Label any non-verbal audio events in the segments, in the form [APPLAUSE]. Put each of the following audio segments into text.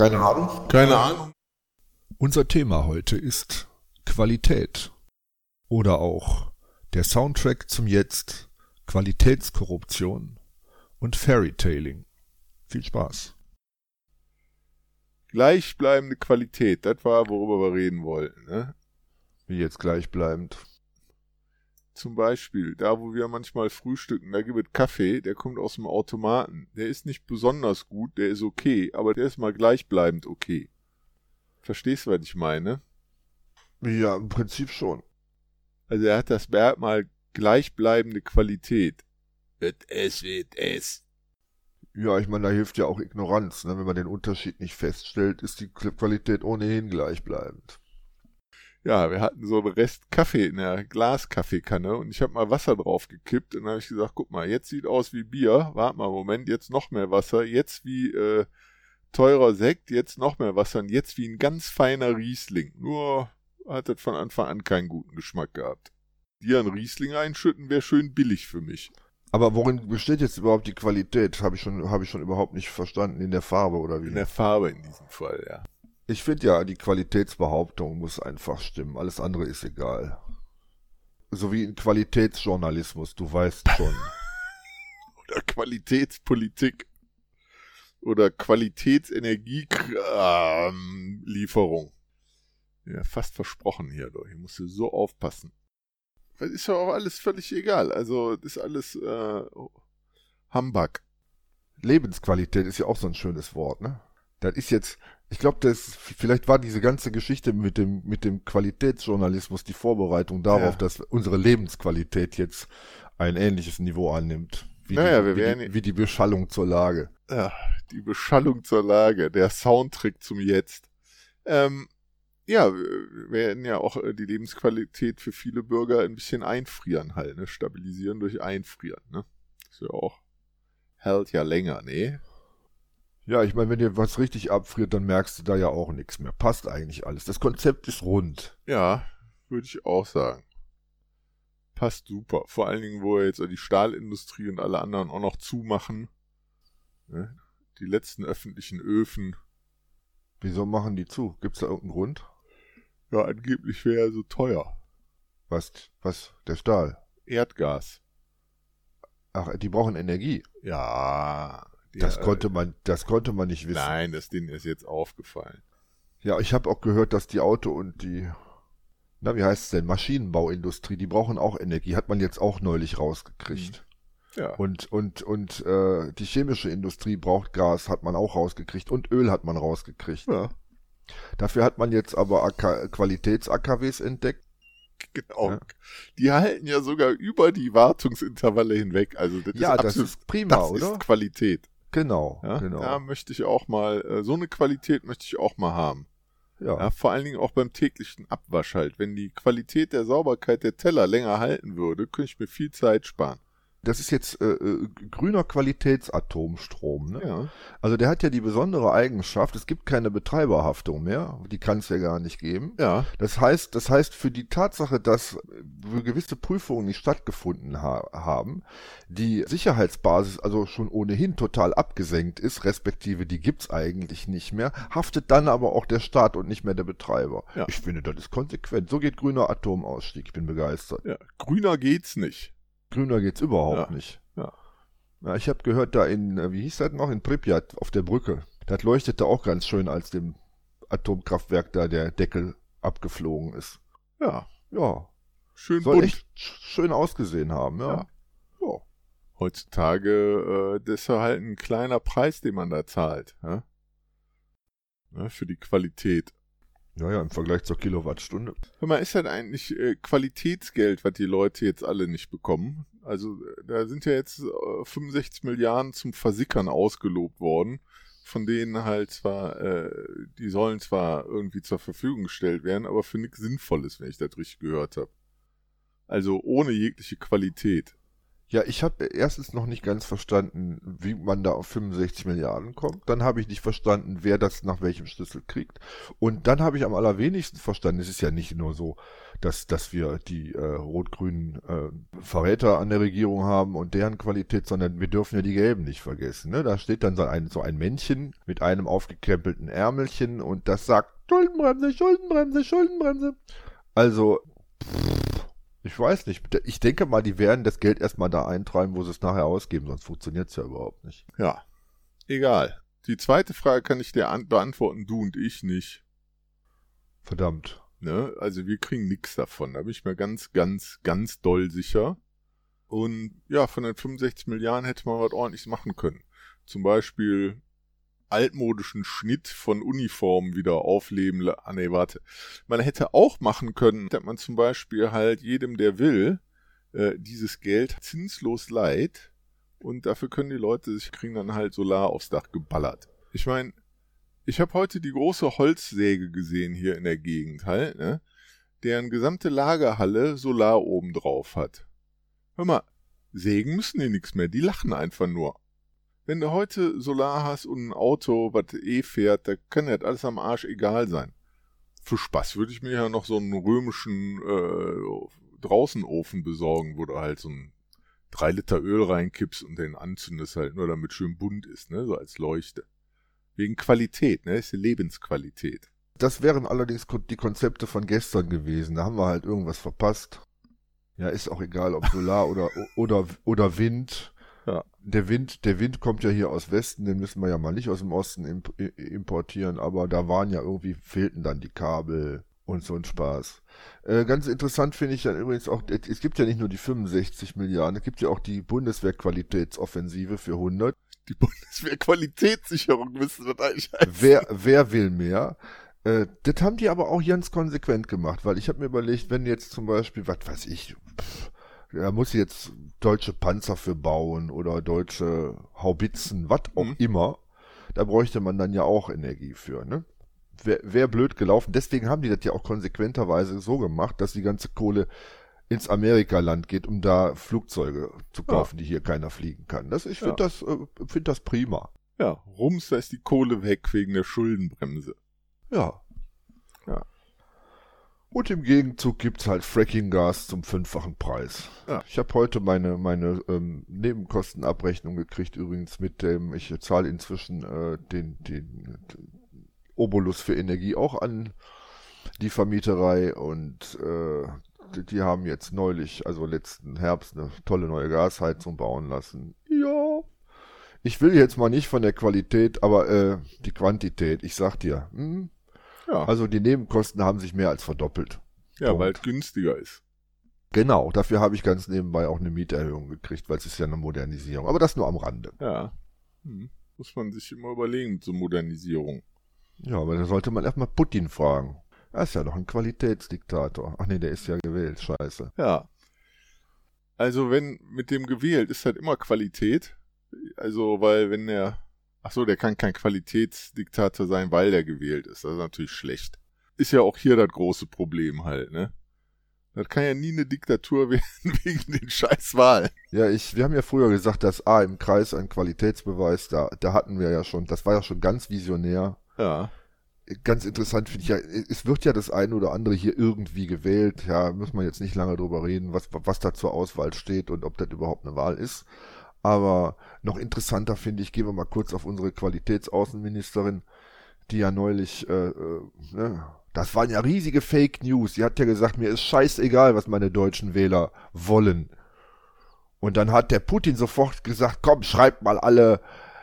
Keine Ahnung. Keine Ahnung. Unser Thema heute ist Qualität oder auch der Soundtrack zum Jetzt, Qualitätskorruption und Fairytailing. Viel Spaß. Gleichbleibende Qualität, das war, worüber wir reden wollten. Ne? Wie jetzt gleichbleibend. Zum Beispiel, da wo wir manchmal frühstücken, da gibt es Kaffee, der kommt aus dem Automaten. Der ist nicht besonders gut, der ist okay, aber der ist mal gleichbleibend okay. Verstehst du, was ich meine? Ja, im Prinzip schon. Also er hat das Merkmal gleichbleibende Qualität. Wird es, wird es. Ja, ich meine, da hilft ja auch Ignoranz. Ne? Wenn man den Unterschied nicht feststellt, ist die Qualität ohnehin gleichbleibend. Ja, wir hatten so einen Rest Kaffee in der Glaskaffeekanne und ich habe mal Wasser drauf gekippt und dann habe ich gesagt, guck mal, jetzt sieht aus wie Bier, warte mal einen Moment, jetzt noch mehr Wasser, jetzt wie äh, teurer Sekt, jetzt noch mehr Wasser und jetzt wie ein ganz feiner Riesling. Nur hat das von Anfang an keinen guten Geschmack gehabt. Dir einen Riesling einschütten wäre schön billig für mich. Aber worin besteht jetzt überhaupt die Qualität? Habe ich schon, habe ich schon überhaupt nicht verstanden. In der Farbe oder wie? In der Farbe in diesem Fall, ja. Ich finde ja, die Qualitätsbehauptung muss einfach stimmen. Alles andere ist egal. So wie in Qualitätsjournalismus, du weißt schon. [LAUGHS] oder Qualitätspolitik. Oder Qualitätsenergielieferung. Ja, fast versprochen hier, doch. Hier musst du so aufpassen. Das ist ja auch alles völlig egal. Also, das ist alles äh, Humbug. Lebensqualität ist ja auch so ein schönes Wort, ne? Das ist jetzt, ich glaube, das vielleicht war diese ganze Geschichte mit dem mit dem Qualitätsjournalismus die Vorbereitung darauf, ja. dass unsere Lebensqualität jetzt ein ähnliches Niveau annimmt, wie, naja, die, wir wie, die, wie die Beschallung zur Lage. Ja, die Beschallung zur Lage, der Soundtrick zum Jetzt. Ähm, ja, wir werden ja auch äh, die Lebensqualität für viele Bürger ein bisschen einfrieren halt, ne? Stabilisieren durch Einfrieren, ne? Ist ja auch, hält ja länger, ne? Ja, ich meine, wenn dir was richtig abfriert, dann merkst du da ja auch nichts mehr. Passt eigentlich alles. Das Konzept ist rund. Ja, würde ich auch sagen. Passt super. Vor allen Dingen, wo jetzt die Stahlindustrie und alle anderen auch noch zumachen. Ne? Die letzten öffentlichen Öfen. Wieso machen die zu? Gibt's da irgendeinen Grund? Ja, angeblich wäre er so teuer. Was, was, der Stahl? Erdgas. Ach, die brauchen Energie. Ja. Das konnte man, das konnte man nicht wissen. Nein, das Ding ist jetzt aufgefallen. Ja, ich habe auch gehört, dass die Auto und die, na, wie heißt es denn, Maschinenbauindustrie, die brauchen auch Energie. Hat man jetzt auch neulich rausgekriegt. Mhm. Ja. Und, und, und äh, die chemische Industrie braucht Gas, hat man auch rausgekriegt. Und Öl hat man rausgekriegt. Ja. Dafür hat man jetzt aber Qualitäts-AKWs entdeckt. Genau. Ja. Die halten ja sogar über die Wartungsintervalle hinweg. Also das ja, ist das ist prima, das oder? Ist Qualität. Genau, ja? genau. Ja, möchte ich auch mal, äh, so eine Qualität möchte ich auch mal haben. Ja. ja. Vor allen Dingen auch beim täglichen Abwasch halt. Wenn die Qualität der Sauberkeit der Teller länger halten würde, könnte ich mir viel Zeit sparen das ist jetzt äh, äh, grüner Qualitätsatomstrom. Ne? Ja. Also der hat ja die besondere Eigenschaft, es gibt keine Betreiberhaftung mehr, die kann es ja gar nicht geben. Ja. Das heißt, das heißt für die Tatsache, dass gewisse Prüfungen nicht stattgefunden ha haben, die Sicherheitsbasis also schon ohnehin total abgesenkt ist, respektive die gibt's eigentlich nicht mehr, haftet dann aber auch der Staat und nicht mehr der Betreiber. Ja. Ich finde, das ist konsequent. So geht grüner Atomausstieg. Ich bin begeistert. Ja. Grüner geht's nicht. Grüner geht's überhaupt Ja. nicht. Ja. Ja, ich habe gehört, da in, äh, wie hieß das noch, in Pripyat auf der Brücke, das leuchtete auch ganz schön, als dem Atomkraftwerk da der Deckel abgeflogen ist. Ja. Ja, Schön soll bunt. echt sch- schön ausgesehen haben, ja. Ja. Ja. Heutzutage, äh, das ist ja halt ein kleiner Preis, den man da zahlt. Ja? Ne, für die Qualität. Ja, ja, im Vergleich zur Kilowattstunde. Hör mal, ist das eigentlich äh, Qualitätsgeld, was die Leute jetzt alle nicht bekommen? Also äh, da sind ja jetzt äh, 65 Milliarden zum Versickern ausgelobt worden, von denen halt zwar, äh, die sollen zwar irgendwie zur Verfügung gestellt werden, aber für nichts Sinnvolles, wenn ich das richtig gehört habe. Also ohne jegliche Qualität. Ja, ich habe erstens noch nicht ganz verstanden, wie man da auf 65 Milliarden kommt. Dann habe ich nicht verstanden, wer das nach welchem Schlüssel kriegt. Und dann habe ich am allerwenigsten verstanden, es ist ja nicht nur so, dass, dass wir die äh, rot-grünen äh, Verräter an der Regierung haben und deren Qualität, sondern wir dürfen ja die Gelben nicht vergessen. Ne? Da steht dann so ein, so ein Männchen mit einem aufgekrempelten Ärmelchen und das sagt Schuldenbremse, Schuldenbremse, Schuldenbremse. Also, pff, ich weiß nicht. Ich denke mal, die werden das Geld erstmal da eintreiben, wo sie es nachher ausgeben, sonst funktioniert es ja überhaupt nicht. Ja. Egal. Die zweite Frage kann ich dir beantworten, du und ich nicht. Verdammt. Ne? Also wir kriegen nichts davon. Da bin ich mir ganz, ganz, ganz doll sicher. Und ja, von den 65 Milliarden hätte man was ordentliches machen können. Zum Beispiel altmodischen Schnitt von Uniformen wieder aufleben. Ah nee, warte. Man hätte auch machen können, dass man zum Beispiel halt jedem, der will, äh, dieses Geld zinslos leiht und dafür können die Leute sich kriegen dann halt Solar aufs Dach geballert. Ich meine, ich habe heute die große Holzsäge gesehen hier in der Gegend halt, ne? Deren gesamte Lagerhalle Solar oben drauf hat. Hör mal, sägen müssen die nichts mehr, die lachen einfach nur wenn du heute Solar hast und ein Auto, was eh fährt, da kann das alles am Arsch egal sein. Für Spaß würde ich mir ja noch so einen römischen äh, Draußenofen besorgen, wo du halt so ein drei Liter Öl reinkippst und den anzündest halt nur, damit schön bunt ist, ne, so als Leuchte. Wegen Qualität, ne, ist die Lebensqualität. Das wären allerdings die Konzepte von gestern gewesen. Da haben wir halt irgendwas verpasst. Ja, ist auch egal, ob Solar oder, oder, oder Wind. Ja. Der Wind, der Wind kommt ja hier aus Westen, den müssen wir ja mal nicht aus dem Osten imp importieren, aber da waren ja irgendwie, fehlten dann die Kabel und so ein Spaß. Äh, ganz interessant finde ich dann übrigens auch, es gibt ja nicht nur die 65 Milliarden, es gibt ja auch die Bundeswehrqualitätsoffensive für 100. Die Bundeswehrqualitätssicherung müsste das eigentlich heißen. Wer, wer will mehr? Äh, das haben die aber auch ganz konsequent gemacht, weil ich habe mir überlegt, wenn jetzt zum Beispiel, was weiß ich, pff, da muss jetzt deutsche Panzer für bauen oder deutsche Haubitzen, was auch mhm. immer. Da bräuchte man dann ja auch Energie für, ne? Wäre wär blöd gelaufen. Deswegen haben die das ja auch konsequenterweise so gemacht, dass die ganze Kohle ins Amerikaland geht, um da Flugzeuge zu kaufen, ja. die hier keiner fliegen kann. Das, ich finde ja. das, äh, find das prima. Ja, rums, da ist die Kohle weg wegen der Schuldenbremse. Ja. Ja. Und im Gegenzug gibt's halt Fracking-Gas zum fünffachen Preis. Ja. Ich habe heute meine, meine ähm, Nebenkostenabrechnung gekriegt, übrigens mit dem, ich zahle inzwischen äh, den, den, den Obolus für Energie auch an die Vermieterei und äh, die, die haben jetzt neulich, also letzten Herbst, eine tolle neue Gasheizung bauen lassen. Ja. Ich will jetzt mal nicht von der Qualität, aber äh, die Quantität, ich sag dir, hm, ja. Also die Nebenkosten haben sich mehr als verdoppelt. Ja, weil es günstiger ist. Genau, dafür habe ich ganz nebenbei auch eine Mieterhöhung gekriegt, weil es ist ja eine Modernisierung. Aber das nur am Rande. Ja. Hm. Muss man sich immer überlegen zur Modernisierung. Ja, aber da sollte man erstmal Putin fragen. Er ist ja doch ein Qualitätsdiktator. Ach nee, der ist ja gewählt, scheiße. Ja. Also wenn mit dem gewählt ist halt immer Qualität. Also, weil wenn er Ach so, der kann kein Qualitätsdiktator sein, weil der gewählt ist. Das ist natürlich schlecht. Ist ja auch hier das große Problem halt, ne? Das kann ja nie eine Diktatur [LAUGHS] werden wegen den scheiß Wahlen. Ja, ich, wir haben ja früher gesagt, dass A im Kreis ein Qualitätsbeweis, da, da hatten wir ja schon, das war ja schon ganz visionär. Ja. Ganz interessant finde ich ja, es wird ja das eine oder andere hier irgendwie gewählt. Ja, muss man jetzt nicht lange drüber reden, was, was da zur Auswahl steht und ob das überhaupt eine Wahl ist. Aber noch interessanter finde ich, gehen wir mal kurz auf unsere Qualitätsaußenministerin, die ja neulich, äh, äh, ne, das waren ja riesige Fake News. Sie hat ja gesagt, mir ist scheißegal, was meine deutschen Wähler wollen. Und dann hat der Putin sofort gesagt, komm, schreibt mal alle,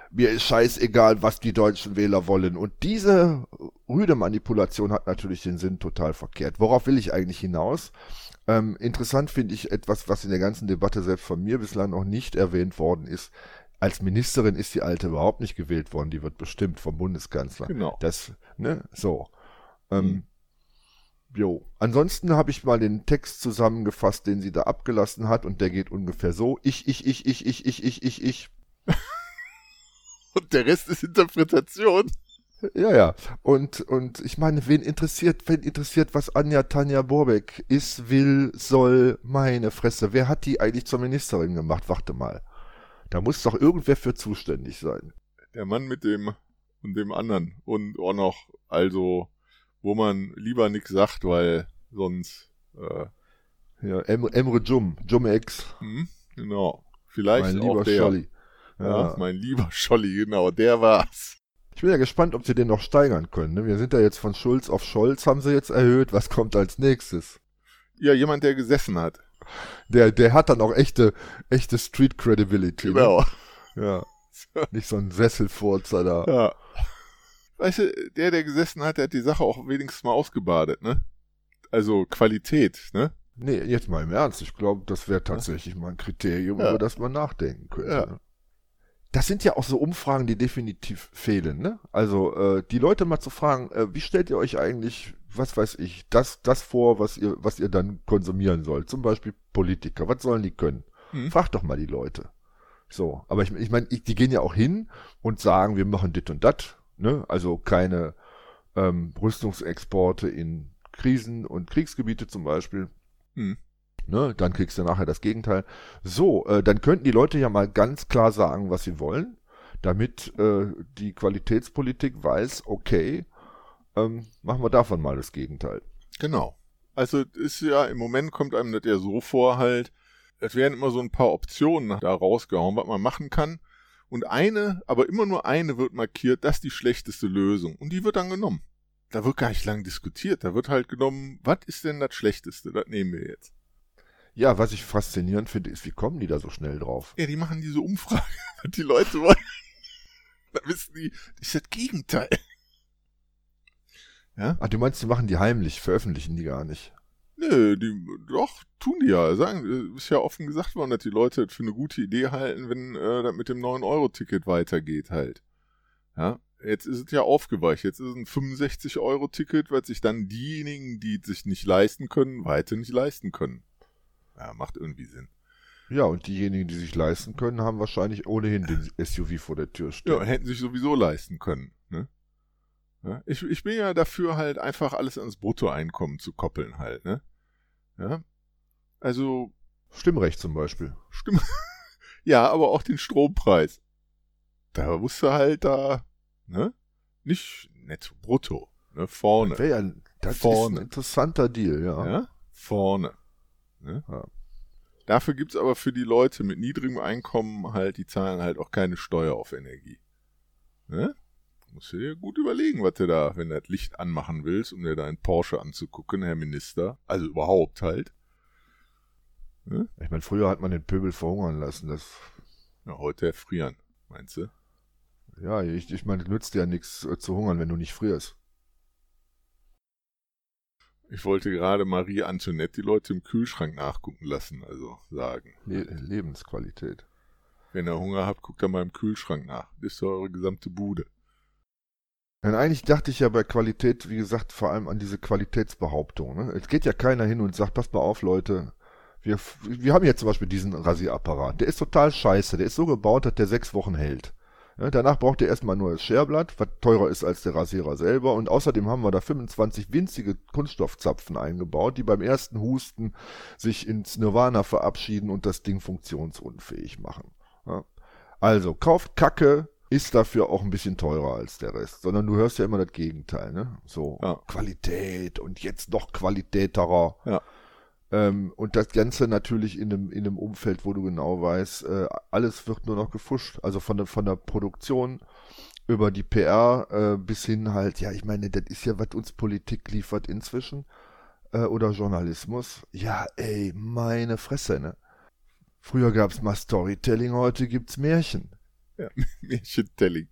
mir ist scheißegal, was die deutschen Wähler wollen. Und diese rüde Manipulation hat natürlich den Sinn total verkehrt. Worauf will ich eigentlich hinaus? Ähm, interessant finde ich etwas, was in der ganzen Debatte selbst von mir bislang noch nicht erwähnt worden ist. Als Ministerin ist die Alte überhaupt nicht gewählt worden, die wird bestimmt vom Bundeskanzler. Genau. Das, ne, so. Ähm, mhm. Jo. Ansonsten habe ich mal den Text zusammengefasst, den sie da abgelassen hat, und der geht ungefähr so: Ich, ich, ich, ich, ich, ich, ich, ich, ich. [LAUGHS] und der Rest ist Interpretation. Ja, ja. Und, und ich meine, wen interessiert, wen interessiert, was Anja Tanja Borbeck ist, will, soll, meine Fresse. Wer hat die eigentlich zur Ministerin gemacht? Warte mal. Da muss doch irgendwer für zuständig sein. Der Mann mit dem und dem anderen. Und auch noch, also, wo man lieber nichts sagt, weil sonst. Äh, ja, em Emre Jum, Jum X. Hm, genau. Vielleicht mein auch lieber der. Scholli. Ja, mein lieber Scholli, genau, der war's. Ich bin ja gespannt, ob sie den noch steigern können. Ne? Wir sind ja jetzt von Schulz auf Scholz, haben sie jetzt erhöht. Was kommt als nächstes? Ja, jemand, der gesessen hat. Der, der hat dann auch echte, echte Street Credibility. Genau. Ne? Ja. Nicht so ein Sesselfurzer da. Ja. Weißt du, der, der gesessen hat, der hat die Sache auch wenigstens mal ausgebadet, ne? Also Qualität, ne? Nee, jetzt mal im Ernst. Ich glaube, das wäre tatsächlich mal ein Kriterium, Ja. über das man nachdenken könnte. Ja. Ne? Das sind ja auch so Umfragen, die definitiv fehlen. Ne? Also äh, die Leute mal zu fragen, äh, wie stellt ihr euch eigentlich, was weiß ich, das, das vor, was ihr, was ihr dann konsumieren sollt? Zum Beispiel Politiker. Was sollen die können? Hm. Fragt doch mal die Leute. So, aber ich, ich meine, die gehen ja auch hin und sagen, wir machen dit und dat. Ne? Also keine ähm, Rüstungsexporte in Krisen- und Kriegsgebiete zum Beispiel. Hm. Ne, dann kriegst du nachher das Gegenteil. So, äh, dann könnten die Leute ja mal ganz klar sagen, was sie wollen, damit äh, die Qualitätspolitik weiß, okay, ähm, machen wir davon mal das Gegenteil. Genau. Also ist ja, im Moment kommt einem das ja so vor halt, es werden immer so ein paar Optionen da rausgehauen, was man machen kann. Und eine, aber immer nur eine wird markiert, das ist die schlechteste Lösung. Und die wird dann genommen. Da wird gar nicht lang diskutiert. Da wird halt genommen, was ist denn das Schlechteste? Das nehmen wir jetzt. Ja, was ich faszinierend finde, ist, wie kommen die da so schnell drauf? Ja, die machen diese Umfrage, [LAUGHS] die Leute wollen. [LAUGHS] Da wissen die, das ist das Gegenteil. Ja? Ach, du meinst, die machen die heimlich, veröffentlichen die gar nicht. Nö, die, doch, tun die ja. Sagen, ist ja offen gesagt worden, dass die Leute das für eine gute Idee halten, wenn äh, das mit dem 9-Euro-Ticket weitergeht halt. Ja, jetzt ist es ja aufgeweicht. Jetzt ist es ein 65-Euro-Ticket, weil sich dann diejenigen, die es sich nicht leisten können, weiter nicht leisten können. Ja, macht irgendwie Sinn. Ja, und diejenigen, die sich leisten können, haben wahrscheinlich ohnehin den SUV vor der Tür stehen. Ja, hätten sich sowieso leisten können. Ne? Ja, ich, ich bin ja dafür halt einfach alles ans Bruttoeinkommen zu koppeln halt, ne? Ja. Also, Stimmrecht zum Beispiel. stimmt. [LAUGHS] ja, aber auch den Strompreis. Da wusste halt da, ne? Nicht netto, brutto, ne? Vorne. Wäre ja, das ist Vorne. ein interessanter Deal, ja. Ja? Vorne. Ne? Ja. Dafür gibt's aber für die Leute mit niedrigem Einkommen halt, die zahlen halt auch keine Steuer auf Energie. Ne? Musst du dir gut überlegen, was du da, wenn du das Licht anmachen willst, um dir deinen Porsche anzugucken, Herr Minister. Also überhaupt halt. Ich meine, früher hat man den Pöbel verhungern lassen. Das, Ja, heute erfrieren, meinst du? ja, ich, ich meine, nützt ja nichts äh, zu hungern, wenn du nicht frierst. Ich wollte gerade Marie Antoinette die Leute im Kühlschrank nachgucken lassen, also sagen. Le Lebensqualität. Wenn ihr Hunger habt, guckt da mal im Kühlschrank nach. Das ist doch eure gesamte Bude. Denn eigentlich dachte ich ja bei Qualität, wie gesagt, vor allem an diese Qualitätsbehauptung. Ne? Es geht ja keiner hin und sagt, pass mal auf, Leute, wir, wir haben jetzt zum Beispiel diesen Rasierapparat. Der ist total scheiße. Der ist so gebaut, dass der sechs Wochen hält. Ja, danach braucht ihr erstmal ein neues Scherblatt, was teurer ist als der Rasierer selber. Und außerdem haben wir da 25 winzige Kunststoffzapfen eingebaut, die beim ersten Husten sich ins Nirvana verabschieden und das Ding funktionsunfähig machen. Also, kauft Kacke, ist dafür auch ein bisschen teurer als der Rest, sondern du hörst ja immer das Gegenteil, ne? So, Ja. Qualität und jetzt noch qualitäterer. Ja. Ähm, und das Ganze natürlich in einem, in einem Umfeld, wo du genau weißt, äh, alles wird nur noch gefuscht. Also von der, von der Produktion über die PR äh, bis hin halt, ja, ich meine, das ist ja, was uns Politik liefert inzwischen. Äh, oder Journalismus. Ja, ey, meine Fresse, ne? Früher gab's mal Storytelling, heute gibt's Märchen. [LAUGHS] Märchentelling.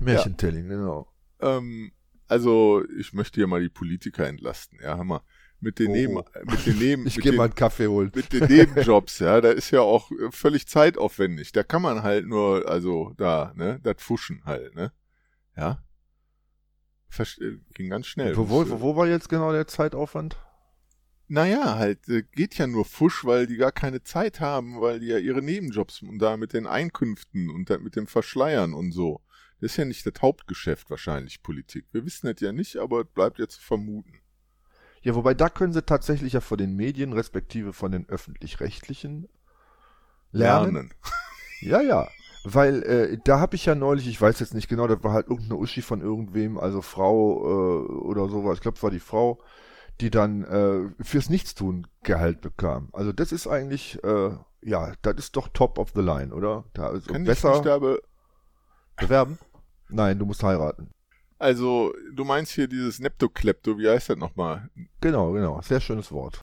Märchentelling, genau. Ähm, also, ich möchte hier mal die Politiker entlasten, ja, Hammer. Mit den Oh. Neben, mit den Neben, [LAUGHS] Ich mit gehe den, mal einen Kaffee holen. mit den Nebenjobs, [LAUGHS] ja, da ist ja auch äh, völlig zeitaufwendig. Da kann man halt nur, also da, ne, das Fuschen halt, ne, ja. Verst äh, ging ganz schnell. Wo, wo, wo, war jetzt genau der Zeitaufwand? Naja, halt, äh, geht ja nur Fusch, weil die gar keine Zeit haben, weil die ja ihre Nebenjobs und da mit den Einkünften und mit dem Verschleiern und so. Das ist ja nicht das Hauptgeschäft wahrscheinlich Politik. Wir wissen das ja nicht, aber es bleibt ja zu vermuten. Ja, wobei da können sie tatsächlich ja von den Medien, respektive von den öffentlich-rechtlichen lernen. lernen. [LAUGHS] Ja, ja. Weil äh, da habe ich ja neulich, ich weiß jetzt nicht genau, das war halt irgendeine Uschi von irgendwem, also Frau äh, oder sowas, ich glaube, es war die Frau, die dann äh, fürs Nichtstun Gehalt bekam. Also das ist eigentlich, äh, ja, das ist doch top of the line, oder? Da ist Kann besser ich mich da be bewerben? Nein, du musst heiraten. Also, du meinst hier dieses Neptoklepto, wie heißt das nochmal? Genau, genau, sehr schönes Wort.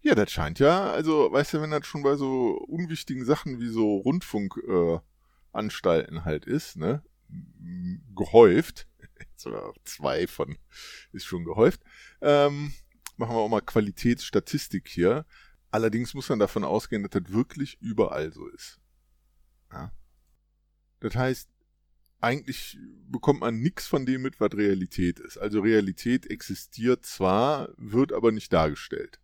Ja, das scheint ja, also, weißt du, wenn das schon bei so unwichtigen Sachen wie so Rundfunkanstalten äh, halt ist, ne, gehäuft, [LAUGHS] sogar zwei von ist schon gehäuft, ähm, machen wir auch mal Qualitätsstatistik hier. Allerdings muss man davon ausgehen, dass das wirklich überall so ist. Ja. Das heißt, eigentlich bekommt man nichts von dem mit, was Realität ist. Also Realität existiert zwar, wird aber nicht dargestellt.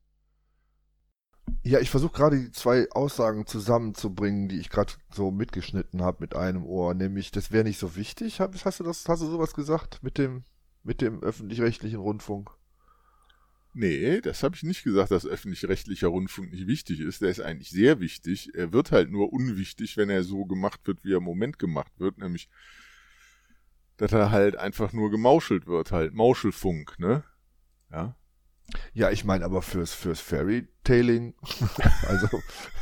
Ja, ich versuche gerade die zwei Aussagen zusammenzubringen, die ich gerade so mitgeschnitten habe mit einem Ohr, nämlich das wäre nicht so wichtig. Hast du das, hast du sowas gesagt mit dem, mit dem öffentlich-rechtlichen Rundfunk? Nee, das habe ich nicht gesagt, dass öffentlich-rechtlicher Rundfunk nicht wichtig ist. Der ist eigentlich sehr wichtig. Er wird halt nur unwichtig, wenn er so gemacht wird, wie er im Moment gemacht wird, nämlich dass er halt einfach nur gemauschelt wird, halt Mauschelfunk, ne? Ja. Ja, ich meine aber fürs fürs Fairy-Tailing, [LAUGHS] also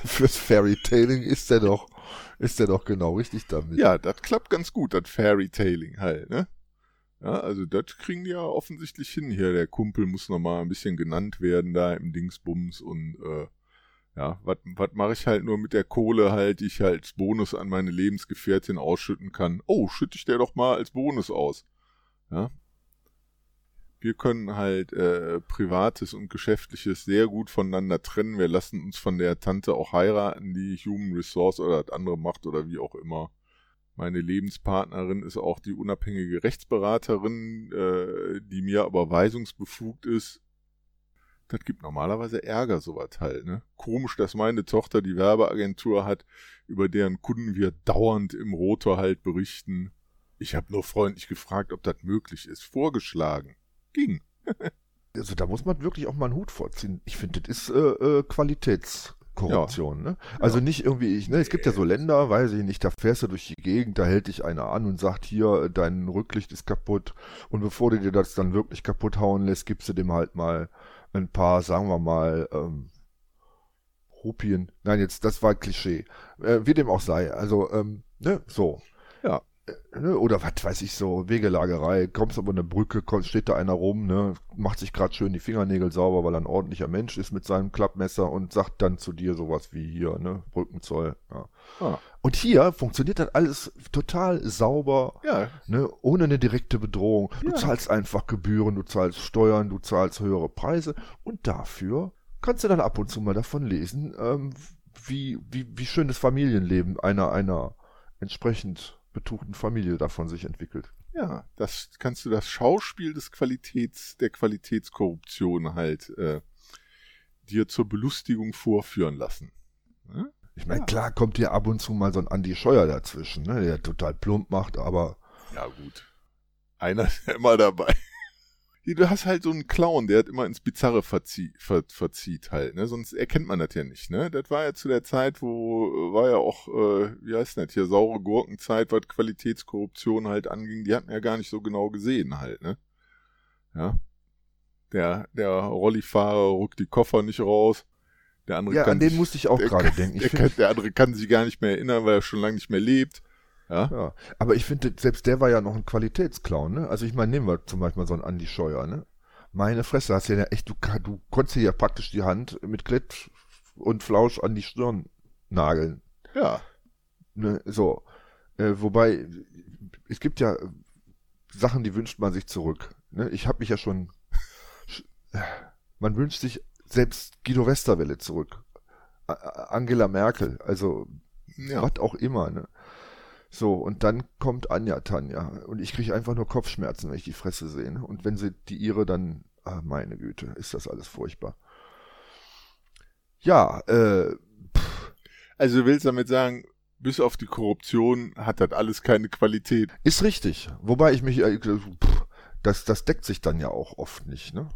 fürs Fairy-Tailing ist der doch ist der doch genau richtig damit. Ja, das klappt ganz gut, das Fairy-Tailing halt, ne? Ja, also das kriegen die ja offensichtlich hin hier. Der Kumpel muss nochmal ein bisschen genannt werden da im Dingsbums und äh, ja, was mache ich halt nur mit der Kohle halt, die ich halt als Bonus an meine Lebensgefährtin ausschütten kann? Oh, schütte ich der doch mal als Bonus aus. Ja. Wir können halt äh, Privates und Geschäftliches sehr gut voneinander trennen. Wir lassen uns von der Tante auch heiraten, die Human Resource oder das andere macht oder wie auch immer. Meine Lebenspartnerin ist auch die unabhängige Rechtsberaterin, äh, die mir aber weisungsbefugt ist, das gibt normalerweise Ärger, sowas halt, ne? Komisch, dass meine Tochter die Werbeagentur hat, über deren Kunden wir dauernd im Rotor halt berichten. Ich habe nur freundlich gefragt, ob das möglich ist. Vorgeschlagen. Ging. [LAUGHS] also da muss man wirklich auch mal einen Hut vorziehen. Ich finde, das ist äh, äh, Qualitätskorruption. Ja. Ne? Also ja. nicht irgendwie, ich, ne, es gibt ja so Länder, weiß ich nicht, da fährst du durch die Gegend, da hält dich einer an und sagt, hier, dein Rücklicht ist kaputt. Und bevor du dir das dann wirklich kaputt hauen lässt, gibst du dem halt mal ein paar, sagen wir mal, ähm, Rupien. Nein, jetzt, das war Klischee. Äh, wie dem auch sei. Also, ähm, ne, so. Ja. Äh, ne, oder was weiß ich so, Wegelagerei, kommst aber eine Brücke, kommt, steht da einer rum, ne, macht sich gerade schön die Fingernägel sauber, weil er ein ordentlicher Mensch ist mit seinem Klappmesser und sagt dann zu dir sowas wie hier, ne, Brückenzoll. Ja. Ah. Und hier funktioniert das alles total sauber, ja. ne, ohne eine direkte Bedrohung. Du ja. zahlst einfach Gebühren, du zahlst Steuern, du zahlst höhere Preise und dafür kannst du dann ab und zu mal davon lesen, ähm, wie, wie, wie schön das Familienleben einer, einer entsprechend betuchten Familie davon sich entwickelt. Ja, das kannst du das Schauspiel des Qualitäts, der Qualitätskorruption halt äh, dir zur Belustigung vorführen lassen. Ne? Ich meine, ja. klar kommt hier ab und zu mal so ein Andi Scheuer dazwischen, ne, der total plump macht, aber. Ja, gut. Einer [LAUGHS] ist ja immer dabei. Du hast halt so einen Clown, der hat immer ins Bizarre verzie ver verzieht halt, ne? Sonst erkennt man das ja nicht, ne? Das war ja zu der Zeit, wo war ja auch, äh, wie heißt das hier, saure Gurkenzeit, was Qualitätskorruption halt anging, die hatten ja gar nicht so genau gesehen halt, ne? Ja. Der, der Rollifahrer rückt die Koffer nicht raus. Der andere ja, kann an den musste ich auch gerade denken. Der, kann, der, andere kann sich gar nicht mehr erinnern, weil er schon lange nicht mehr lebt. Ja. ja. Aber ich finde, selbst der war ja noch ein Qualitätsclown, ne? Also ich meine, nehmen wir zum Beispiel so einen Andy Scheuer, ne? Meine Fresse, hast ja echt, du, du konntest ja praktisch die Hand mit Grit und Flausch an die Stirn nageln. Ja. Ne, so. Äh, wobei, es gibt ja Sachen, die wünscht man sich zurück. Ne? Ich habe mich ja schon. Man wünscht sich selbst Guido Westerwelle zurück. Angela Merkel, also ja. was auch immer, ne? So, und dann kommt Anja Tanja. Und ich kriege einfach nur Kopfschmerzen, wenn ich die Fresse sehe. Ne? Und wenn sie die ihre dann, ah, meine Güte, ist das alles furchtbar. Ja, äh, pff. Also du willst damit sagen, bis auf die Korruption hat das alles keine Qualität. Ist richtig. Wobei ich mich, äh, pff, das, das deckt sich dann ja auch oft nicht, ne?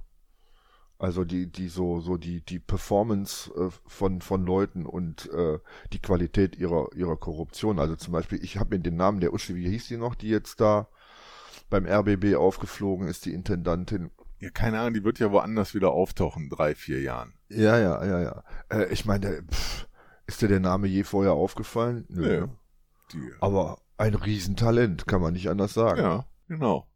Also die, die so, so die, die Performance äh, von, von Leuten und äh, die Qualität ihrer, ihrer Korruption. Also zum Beispiel, ich habe mir den Namen der Uschi, wie hieß die noch, die jetzt da beim RBB aufgeflogen ist, die Intendantin. Ja, keine Ahnung, die wird ja woanders wieder auftauchen, drei, vier Jahren. Ja, ja, ja, ja. Äh, ich meine, pff, ist dir der Name je vorher aufgefallen? Nö. Ja. Die, Aber ein Riesentalent, kann man nicht anders sagen. ja, genau.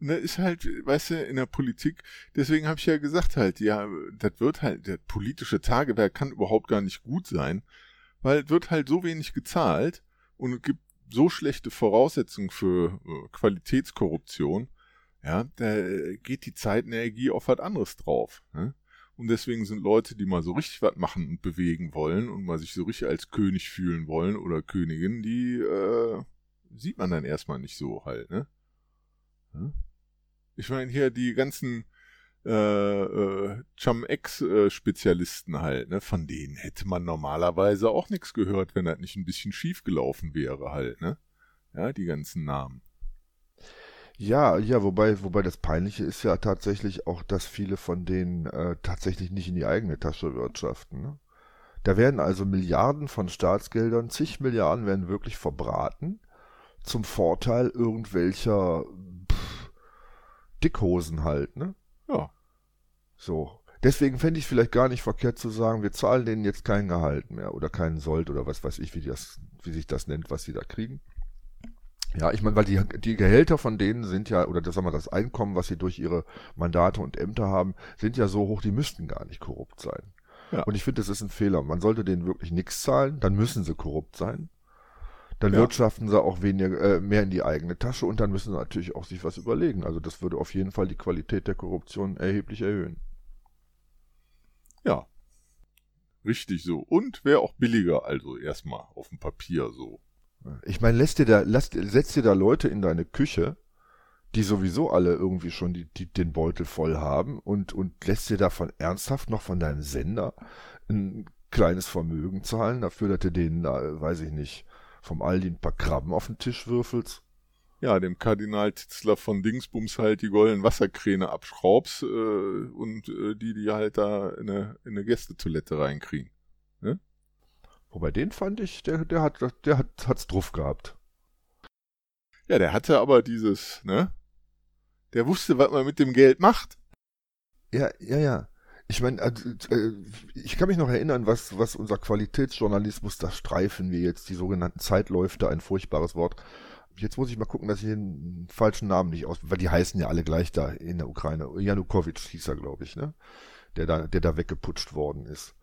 Und das ist halt, weißt du, in der Politik, deswegen habe ich ja gesagt halt, ja, das wird halt, das politische Tagewerk kann überhaupt gar nicht gut sein, weil es wird halt so wenig gezahlt und es gibt so schlechte Voraussetzungen für äh, Qualitätskorruption, ja, da geht die Zeit und Energie auf was anderes drauf. Ne? Und deswegen sind Leute, die mal so richtig was machen und bewegen wollen und mal sich so richtig als König fühlen wollen oder Königin, die äh, sieht man dann erstmal nicht so halt, ne? Ja? Ich meine hier die ganzen äh, äh, Chum-Ex-Spezialisten halt, ne? Von denen hätte man normalerweise auch nichts gehört, wenn das nicht ein bisschen schief gelaufen wäre halt, ne? Ja, die ganzen Namen. Ja, ja, wobei, wobei das Peinliche ist ja tatsächlich auch, dass viele von denen äh, tatsächlich nicht in die eigene Tasche wirtschaften. Ne? Da werden also Milliarden von Staatsgeldern, zig Milliarden werden wirklich verbraten zum Vorteil irgendwelcher Dickhosen halt, ne? Ja. So. Deswegen fände ich es vielleicht gar nicht verkehrt zu sagen, wir zahlen denen jetzt kein Gehalt mehr oder keinen Sold oder was weiß ich, wie, das, wie sich das nennt, was sie da kriegen. Ja, ich meine, weil die, die Gehälter von denen sind ja, oder das, sagen wir, das Einkommen, was sie durch ihre Mandate und Ämter haben, sind ja so hoch, die müssten gar nicht korrupt sein. Ja. Und ich finde, das ist ein Fehler. Man sollte denen wirklich nichts zahlen, dann müssen sie korrupt sein. Dann Ja. wirtschaften sie auch weniger, äh, mehr in die eigene Tasche und dann müssen sie natürlich auch sich was überlegen. Also das würde auf jeden Fall die Qualität der Korruption erheblich erhöhen. Ja. Richtig so. Und wäre auch billiger, also erstmal auf dem Papier so. Ich meine, lässt dir da, lass, setzt dir da Leute in deine Küche, die sowieso alle irgendwie schon die, die, den Beutel voll haben und, und lässt dir davon ernsthaft noch von deinem Sender ein kleines Vermögen zahlen, dafür, dass du denen da, weiß ich nicht, vom Aldi ein paar Krabben auf den Tisch würfelst. Ja, dem Kardinal Titzler von Dingsbums halt die goldenen Wasserkräne abschraubst äh, und äh, die, die halt da in eine, in eine Gästetoilette reinkriegen. Wobei den fand ich, der, der hat, der hat, hat's drauf gehabt. Ja, der hatte aber dieses, ne? Der wusste, was man mit dem Geld macht. Ja, ja, ja. Ich meine, also, äh, ich kann mich noch erinnern, was, was unser Qualitätsjournalismus, da streifen wir jetzt die sogenannten Zeitläufe, ein furchtbares Wort. Jetzt muss ich mal gucken, dass ich den falschen Namen nicht aus, weil die heißen ja alle gleich da in der Ukraine. Janukowitsch hieß er, glaube ich, ne? Der da, der da weggeputscht worden ist.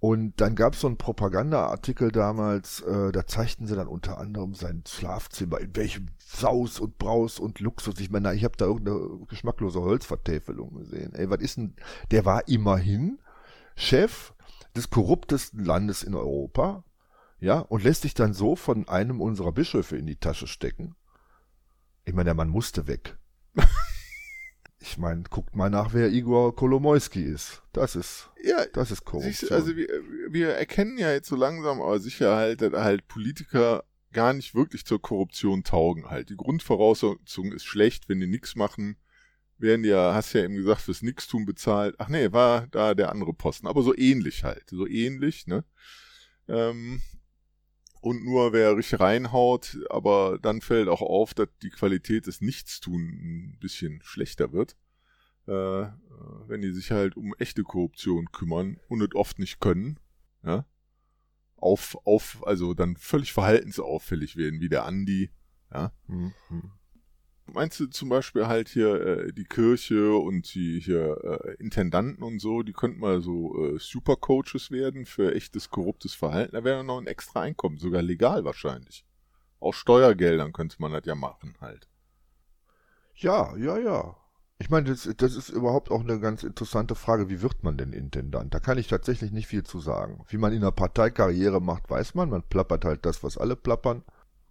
Und dann gab es so einen Propagandaartikel damals, äh, da zeigten sie dann unter anderem sein Schlafzimmer, in welchem Saus und Braus und Luxus. Ich meine, ich habe da irgendeine geschmacklose Holzvertäfelung gesehen. Ey, was ist denn? Der war immerhin Chef des korruptesten Landes in Europa, ja, und lässt sich dann so von einem unserer Bischöfe in die Tasche stecken. Ich meine, der Mann musste weg. [LAUGHS] ich meine, guckt mal nach, wer Igor Kolomoisky ist. Das ist, Ja, das ist Korruption. also wir, wir erkennen ja jetzt so langsam aber sicher halt, dass halt Politiker gar nicht wirklich zur Korruption taugen halt. Die Grundvoraussetzung ist schlecht, wenn die nichts machen, werden ja, hast ja eben gesagt, fürs Nixtun bezahlt. Ach nee, war da der andere Posten, aber so ähnlich halt, so ähnlich, ne? Ähm, und nur wer richtig reinhaut, aber dann fällt auch auf, dass die Qualität des Nichtstun ein bisschen schlechter wird. Äh, wenn die sich halt um echte Korruption kümmern und es oft nicht können, ja, auf, auf, also dann völlig verhaltensauffällig werden, wie der Andi, ja. Hm, hm. Meinst du zum Beispiel halt hier äh, die Kirche und die hier äh, Intendanten und so, die könnten mal so äh, Supercoaches werden für echtes korruptes Verhalten? Da wäre noch ein extra Einkommen, sogar legal wahrscheinlich. Aus Steuergeldern könnte man das ja machen halt. Ja, ja, ja. Ich meine, das, das ist überhaupt auch eine ganz interessante Frage. Wie wird man denn Intendant? Da kann ich tatsächlich nicht viel zu sagen. Wie man in der Partei Karriere macht, weiß man. Man plappert halt das, was alle plappern.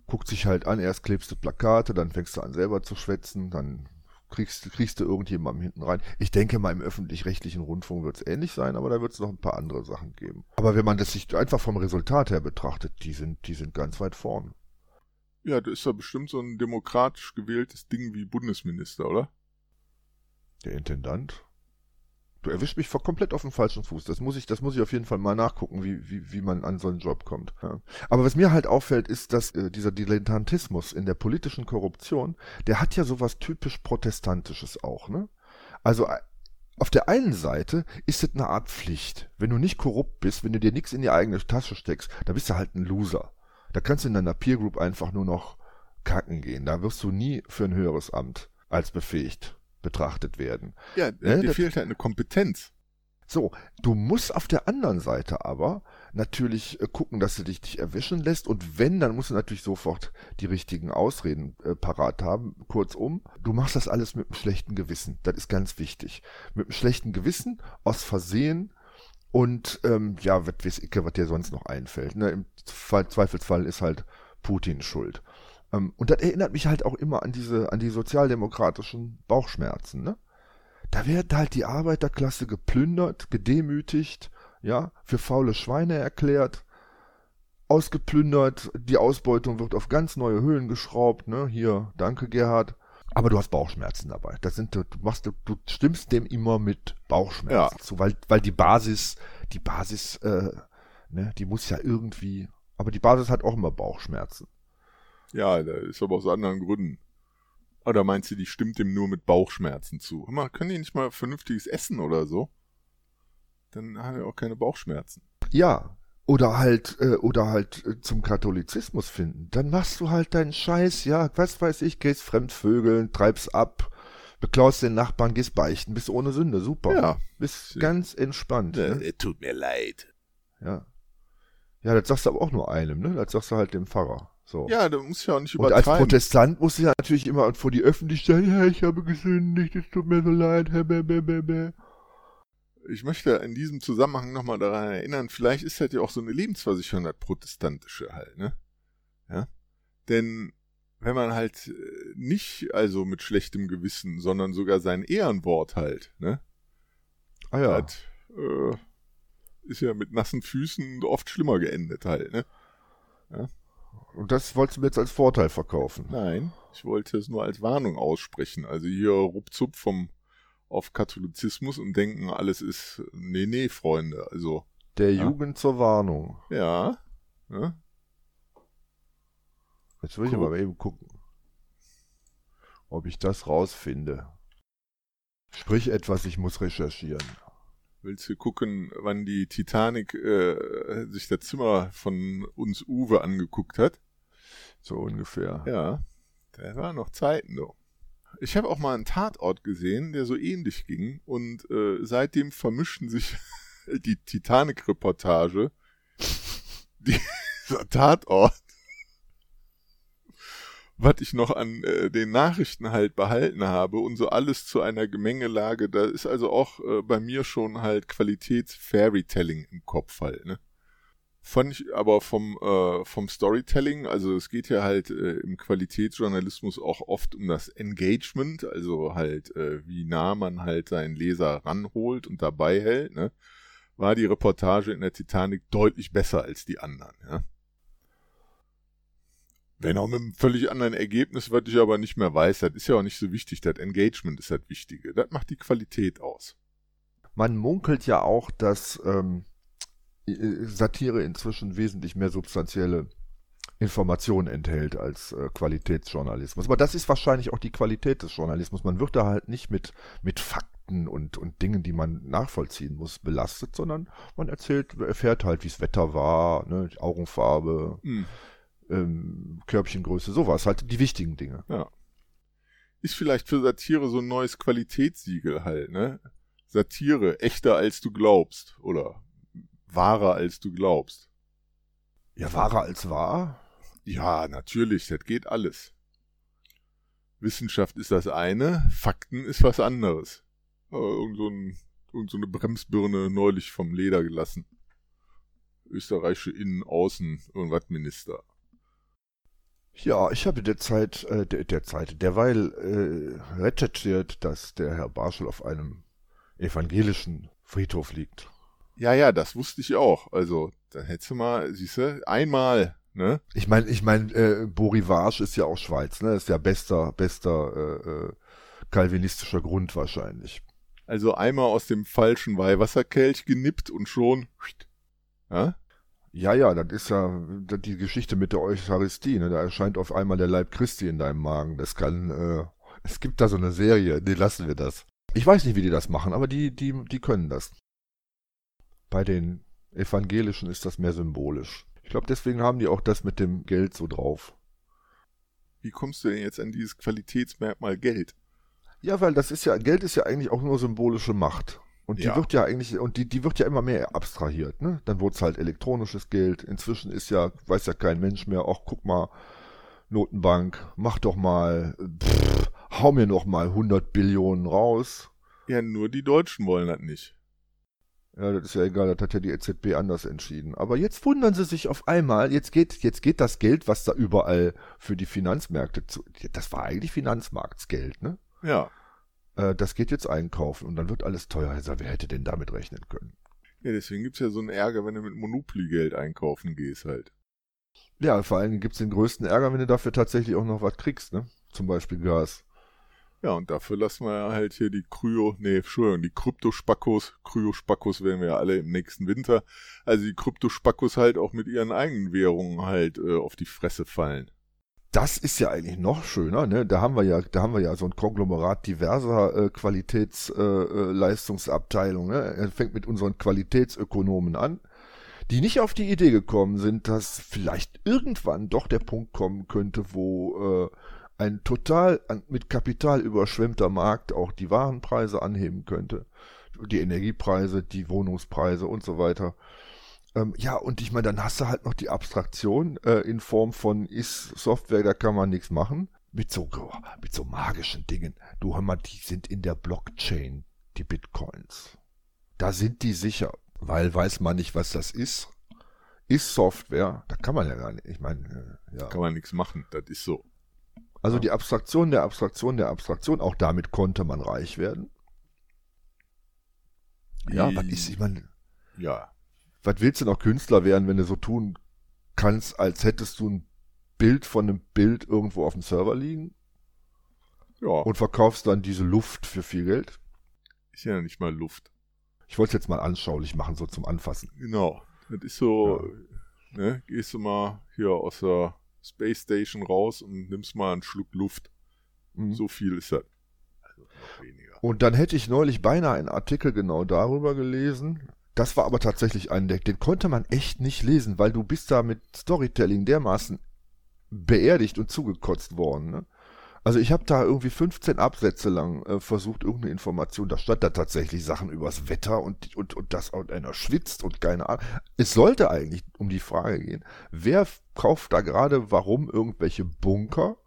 Guckt sich halt an, erst klebst du Plakate, dann fängst du an selber zu schwätzen, dann kriegst, kriegst du irgendjemandem hinten rein. Ich denke mal, im öffentlich-rechtlichen Rundfunk wird es ähnlich sein, aber da wird es noch ein paar andere Sachen geben. Aber wenn man das sich einfach vom Resultat her betrachtet, die sind, die sind ganz weit vorn. Ja, da ist ja bestimmt so ein demokratisch gewähltes Ding wie Bundesminister, oder? Der Intendant? Du erwischst mich komplett auf dem falschen Fuß. Das muss ich, das muss ich auf jeden Fall mal nachgucken, wie, wie, wie man an so einen Job kommt. Ja. Aber was mir halt auffällt, ist, dass äh, dieser Dilettantismus in der politischen Korruption, der hat ja sowas typisch Protestantisches auch, ne? Also äh, auf der einen Seite ist es eine Art Pflicht. Wenn du nicht korrupt bist, wenn du dir nichts in die eigene Tasche steckst, dann bist du halt ein Loser. Da kannst du in deiner Peer Group einfach nur noch kacken gehen. Da wirst du nie für ein höheres Amt als befähigt betrachtet werden. Ja, ne? dir fehlt halt eine Kompetenz. So, du musst auf der anderen Seite aber natürlich äh, gucken, dass du dich nicht erwischen lässt und wenn, dann musst du natürlich sofort die richtigen Ausreden äh, parat haben. Kurzum, du machst das alles mit einem schlechten Gewissen. Das ist ganz wichtig. Mit einem schlechten Gewissen, aus Versehen und ähm, ja, was weiß ich, was dir sonst noch einfällt. Ne? Im Zweifelsfall ist halt Putin schuld. Ähm, und das erinnert mich halt auch immer an diese, an die sozialdemokratischen Bauchschmerzen, ne? Da wird halt die Arbeiterklasse geplündert, gedemütigt, ja, für faule Schweine erklärt, ausgeplündert, die Ausbeutung wird auf ganz neue Höhen geschraubt, ne? Hier, danke Gerhard. Aber du hast Bauchschmerzen dabei. Das sind, du machst, du stimmst dem immer mit Bauchschmerzen ja. zu, weil, weil die Basis, die Basis, äh, ne, die muss ja irgendwie, aber die Basis hat auch immer Bauchschmerzen. Ja, da ist aber aus anderen Gründen. Oder meinst du, die stimmt dem nur mit Bauchschmerzen zu? Hör mal, können die nicht mal vernünftiges essen oder so? Dann haben wir auch keine Bauchschmerzen. Ja, oder halt, äh, oder halt äh, zum Katholizismus finden. Dann machst du halt deinen Scheiß, ja, was weiß ich, gehst fremdvögeln, treibst ab, beklaust den Nachbarn, gehst beichten, bist ohne Sünde, super. Ja. Bist ganz entspannt. Ja, ne? Tut mir leid. Ja. Ja, das sagst du aber auch nur einem, ne? Das sagst du halt dem Pfarrer. So. Ja, du musst ja auch nicht übertreiben. Und als Protestant du ja natürlich immer vor die Öffentlichkeit, ja, ich habe gesündigt, es tut mir so leid, Ich möchte in diesem Zusammenhang nochmal daran erinnern, vielleicht ist das ja auch so eine Lebensversicherung, das protestantische halt, ne? Ja? Denn wenn man halt äh, nicht also mit schlechtem Gewissen, sondern sogar sein Ehrenwort halt, ne? Ah ja. Hat, äh, ist ja mit nassen Füßen oft schlimmer geendet halt, ne? Ja? Und das wolltest du mir jetzt als Vorteil verkaufen? Nein, ich wollte es nur als Warnung aussprechen. Also hier ruckzuck vom auf Katholizismus und denken, alles ist nee, nee, Freunde. Also der ja? Jugend zur Warnung. Ja. ja. Jetzt will cool. ich aber eben gucken, ob ich das rausfinde. Sprich etwas, ich muss recherchieren. Willst du gucken, wann die Titanic äh, sich das Zimmer von uns Uwe angeguckt hat? So ungefähr. Ja, da waren noch Zeiten, doch. Ich habe auch mal einen Tatort gesehen, der so ähnlich ging und äh, seitdem vermischen sich [LAUGHS] die Titanic-Reportage, dieser [LAUGHS] Tatort was ich noch an äh, den Nachrichten halt behalten habe und so alles zu einer Gemengelage. Da ist also auch äh, bei mir schon halt Qualitäts-Fairytelling im Kopf halt, ne? Fand ich aber vom, äh, vom Storytelling, also es geht ja halt äh, im Qualitätsjournalismus auch oft um das Engagement, also halt äh, wie nah man halt seinen Leser ranholt und dabei hält, ne? War die Reportage in der Titanic deutlich besser als die anderen, ja? Wenn auch mit einem völlig anderen Ergebnis, was ich aber nicht mehr weiß, das ist ja auch nicht so wichtig. Das Engagement ist das Wichtige. Das macht die Qualität aus. Man munkelt ja auch, dass ähm, Satire inzwischen wesentlich mehr substanzielle Informationen enthält als äh, Qualitätsjournalismus. Aber das ist wahrscheinlich auch die Qualität des Journalismus. Man wird da halt nicht mit, mit Fakten und, und Dingen, die man nachvollziehen muss, belastet, sondern man erzählt, erfährt halt, wie das Wetter war, ne, Augenfarbe, mhm ähm, Körbchengröße, sowas, halt die wichtigen Dinge. Ja. Ist vielleicht für Satire so ein neues Qualitätssiegel halt, ne? Satire, echter als du glaubst oder wahrer als du glaubst. Ja, wahrer als wahr? Ja, natürlich, das geht alles. Wissenschaft ist das eine, Fakten ist was anderes. Äh, irgend, so ein, irgend so eine Bremsbirne neulich vom Leder gelassen. Österreichische Innen-, Außen-, irgendwas Minister. Ja, ich habe derzeit, äh, der, derzeit, derweil äh, recherchiert, dass der Herr Barschel auf einem evangelischen Friedhof liegt. Ja, ja, das wusste ich auch. Also, dann hättest du mal, siehst du, einmal, ne? Ich meine, ich meine, äh, Borivage ist ja auch Schweiz, ne? Ist ja bester, bester äh, äh, kalvinistischer Grund wahrscheinlich. Also einmal aus dem falschen Weihwasserkelch genippt und schon. Ja? Ja, ja, das ist ja die Geschichte mit der Eucharistie. Ne? Da erscheint auf einmal der Leib Christi in deinem Magen. Das kann, äh, es gibt da so eine Serie, die lassen wir das. Ich weiß nicht, wie die das machen, aber die, die, die können das. Bei den Evangelischen ist das mehr symbolisch. Ich glaube, deswegen haben die auch das mit dem Geld so drauf. Wie kommst du denn jetzt an dieses Qualitätsmerkmal Geld? Ja, weil das ist ja, Geld ist ja eigentlich auch nur symbolische Macht. Und die ja. wird ja eigentlich, und die, die wird ja immer mehr abstrahiert, ne? Dann wurde es halt elektronisches Geld. Inzwischen ist ja, weiß ja kein Mensch mehr, ach guck mal, Notenbank, mach doch mal, pff, hau mir noch mal 100 Billionen raus. Ja, nur die Deutschen wollen das nicht. Ja, das ist ja egal, das hat ja die EZB anders entschieden. Aber jetzt wundern sie sich auf einmal, jetzt geht, jetzt geht das Geld, was da überall für die Finanzmärkte zu, das war eigentlich Finanzmarktsgeld, ne? Ja. Äh, das geht jetzt einkaufen und dann wird alles teuer. Also, wer hätte denn damit rechnen können? Ja, deswegen gibt's ja so einen Ärger, wenn du mit Monopoly-Geld einkaufen gehst halt. Ja, vor allem gibt's den größten Ärger, wenn du dafür tatsächlich auch noch was kriegst, ne? Zum Beispiel Gas. Ja, und dafür lassen wir halt hier die Kryo, nee, Entschuldigung, die Kryptospackos, Kryospackos werden wir ja alle im nächsten Winter, also die Kryptospackos halt auch mit ihren eigenen Währungen halt äh, auf die Fresse fallen. Das ist ja eigentlich noch schöner, ne? Da haben wir ja, da haben wir ja so ein Konglomerat diverser äh, Qualitätsleistungsabteilungen. Äh, ne? Er fängt mit unseren Qualitätsökonomen an, die nicht auf die Idee gekommen sind, dass vielleicht irgendwann doch der Punkt kommen könnte, wo äh, ein total mit Kapital überschwemmter Markt auch die Warenpreise anheben könnte. Die Energiepreise, die Wohnungspreise und so weiter. Ähm, ja, und ich meine, dann hast du halt noch die Abstraktion äh, in Form von ist Software, da kann man nichts machen. Mit so, mit so magischen Dingen. Du hör mal, die sind in der Blockchain, die Bitcoins. Da sind die sicher, weil weiß man nicht, was das ist. Ist Software, da kann man ja gar nicht. Ich meine, äh, ja. Kann man nichts machen, das ist so. Also die Abstraktion der Abstraktion der Abstraktion, auch damit konnte man reich werden. Ja, was ist, ich meine, ja. Was willst du noch Künstler werden, wenn du so tun kannst, als hättest du ein Bild von einem Bild irgendwo auf dem Server liegen? Ja. Und verkaufst dann diese Luft für viel Geld? Ist ja nicht mal Luft. Ich wollte es jetzt mal anschaulich machen, so zum Anfassen. Genau. Das ist so, ja. ne, gehst du mal hier aus der Space Station raus und nimmst mal einen Schluck Luft. Mhm. So viel ist das. Also noch weniger. Und dann hätte ich neulich beinahe einen Artikel genau darüber gelesen. Das war aber tatsächlich ein Deck, den konnte man echt nicht lesen, weil du bist da mit Storytelling dermaßen beerdigt und zugekotzt worden. Ne? Also ich habe da irgendwie 15 Absätze lang äh, versucht, irgendeine Information, da stand da tatsächlich Sachen übers Wetter und, und, und das und einer schwitzt und keine Ahnung. Es sollte eigentlich um die Frage gehen, wer kauft da gerade warum irgendwelche Bunker?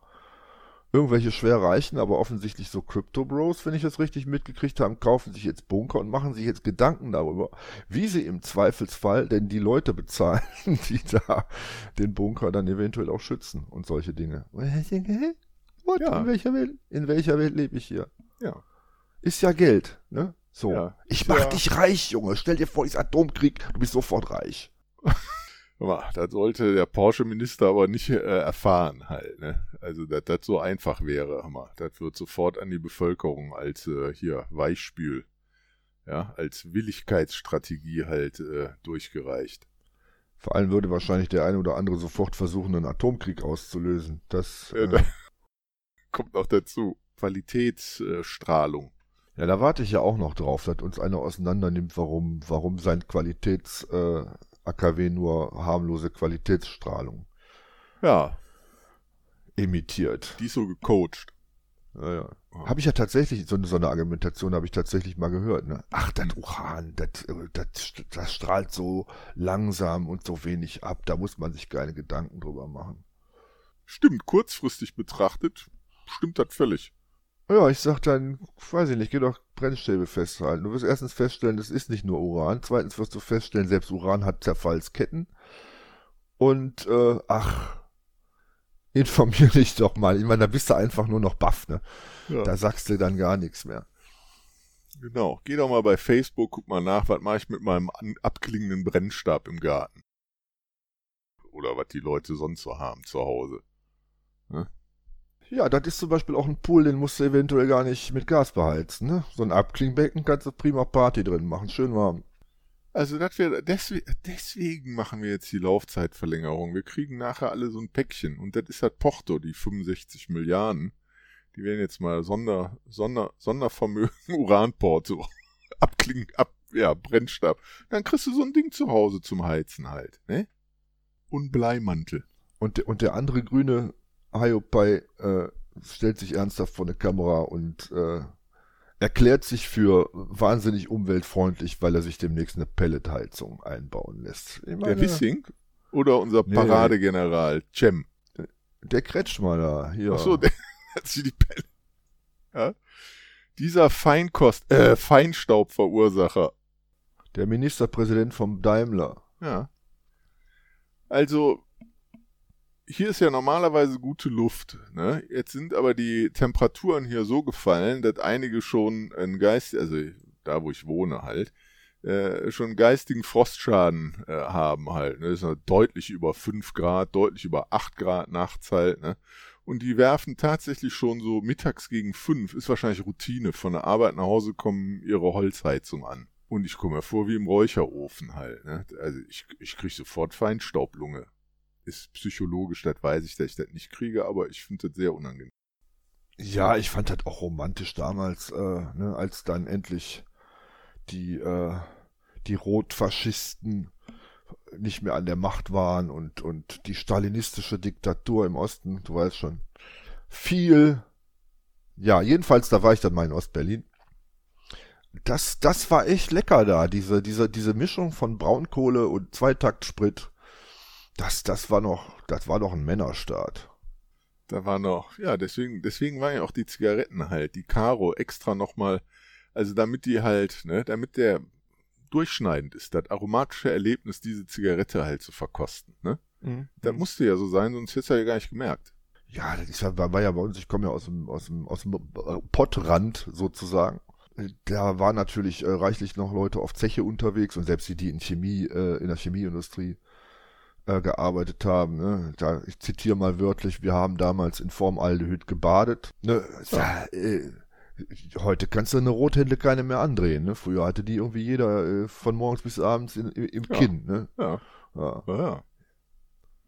Irgendwelche schwer reichen, aber offensichtlich so Crypto Bros, wenn ich das richtig mitgekriegt habe, kaufen sich jetzt Bunker und machen sich jetzt Gedanken darüber, wie sie im Zweifelsfall denn die Leute bezahlen, [LAUGHS] die da den Bunker dann eventuell auch schützen und solche Dinge. What? Ja. In welcher Welt? In welcher Welt lebe ich hier? Ja. Ist ja Geld, ne? So. Ja. Ich mach ja. dich reich, Junge. Stell dir vor, ist Atomkrieg, du bist sofort reich. [LAUGHS] das sollte der Porsche-Minister aber nicht äh, erfahren halt, ne? Also, dass das so einfach wäre, Hammer. Das wird sofort an die Bevölkerung als äh, hier Weichspül, ja, als Willigkeitsstrategie halt äh, durchgereicht. Vor allem würde wahrscheinlich der eine oder andere sofort versuchen, einen Atomkrieg auszulösen. Das. Äh, [LAUGHS] kommt noch dazu. Qualitätsstrahlung. Ja, da warte ich ja auch noch drauf, dass uns einer auseinander nimmt, warum, warum sein Qualitäts-AKW äh, nur harmlose Qualitätsstrahlung ja. emittiert. Die ist so gecoacht. Ja, ja. Oh. Habe ich ja tatsächlich, so, so eine Argumentation habe ich tatsächlich mal gehört. Ne? Ach, das Uran, das, das, das strahlt so langsam und so wenig ab, da muss man sich keine Gedanken drüber machen. Stimmt, kurzfristig betrachtet stimmt das völlig. Ja, ich sag dann, weiß ich nicht, geh doch Brennstäbe festhalten. Du wirst erstens feststellen, das ist nicht nur Uran. Zweitens wirst du feststellen, selbst Uran hat Zerfallsketten. Und, äh, ach, informier [LAUGHS] dich doch mal. Ich meine, da bist du einfach nur noch baff, ne? Ja. Da sagst du dann gar nichts mehr. Genau. Geh doch mal bei Facebook, guck mal nach, was mache ich mit meinem abklingenden Brennstab im Garten. Oder was die Leute sonst so haben zu Hause. Ja, das ist zum Beispiel auch ein Pool, den musst du eventuell gar nicht mit Gas beheizen, ne? So ein Abklingbecken kannst du prima Party drin machen, schön warm. Also das wäre deswegen, deswegen machen wir jetzt die Laufzeitverlängerung. Wir kriegen nachher alle so ein Päckchen und das ist halt Porto, die 65 Milliarden. Die werden jetzt mal Sonder, Sonder, Sondervermögen [LAUGHS] Uranporto [LAUGHS] abklingen, ab, ja, Brennstab. Dann kriegst du so ein Ding zu Hause zum Heizen halt, ne? Und Bleimantel. Und, der- und der andere grüne Hiopai äh, stellt sich ernsthaft vor eine Kamera und äh, erklärt sich für wahnsinnig umweltfreundlich, weil er sich demnächst eine Pelletheizung einbauen lässt. Ich Der meine, Wissing oder unser Nee. Paradegeneral Cem. Der Kretschmer da, hier. Ach so, der [LAUGHS] hat sich die Pelle. Ja? Dieser Feinkost, äh, Feinstaubverursacher. der Ministerpräsident vom Daimler. Ja. Also, hier ist ja normalerweise gute Luft. Ne? Jetzt sind aber die Temperaturen hier so gefallen, dass einige schon einen Geist, also da wo ich wohne halt, äh, schon geistigen Frostschaden äh, haben halt. Ne? Das ist ja deutlich über 5 Grad, deutlich über 8 Grad nachts halt. Ne? Und die werfen tatsächlich schon so mittags gegen 5, ist wahrscheinlich Routine, von der Arbeit nach Hause kommen ihre Holzheizung an. Und ich komme mir vor wie im Räucherofen halt. Ne? Also ich, ich kriege sofort Feinstaublunge. Ist psychologisch, das weiß ich, dass ich das nicht kriege, aber ich finde das sehr unangenehm. Ja, ich fand das auch romantisch damals, äh, ne, als dann endlich die, äh, die Rotfaschisten nicht mehr an der Macht waren und, und die stalinistische Diktatur im Osten, du weißt schon, viel. Ja, jedenfalls, da war ich dann mal in Ostberlin. Das, das war echt lecker da, diese, diese, diese Mischung von Braunkohle und Zweitaktsprit. Das, das war noch, das war doch ein Männerstaat. Da war noch, ja, deswegen, deswegen waren ja auch die Zigaretten halt, die Caro extra nochmal, also damit die halt, ne, damit der durchschneidend ist, das aromatische Erlebnis, diese Zigarette halt zu verkosten, ne? Das musste ja so sein, sonst hättest du ja gar nicht gemerkt. Ja, das ist ja, war ja bei uns, ich komme ja aus dem, aus dem, aus dem Pottrand sozusagen. Da war natürlich äh, reichlich noch Leute auf Zeche unterwegs und selbst die, die in Chemie, äh, in der Chemieindustrie äh, gearbeitet haben. Ne? Da, ich zitiere mal wörtlich, wir haben damals in Formaldehyd gebadet. Ne? Ja, äh, heute kannst du eine Rothändle keine mehr andrehen. Ne? Früher hatte die irgendwie jeder äh, von morgens bis abends in, im Ja. Kinn. Ne? Ja, Ja. ja, ja.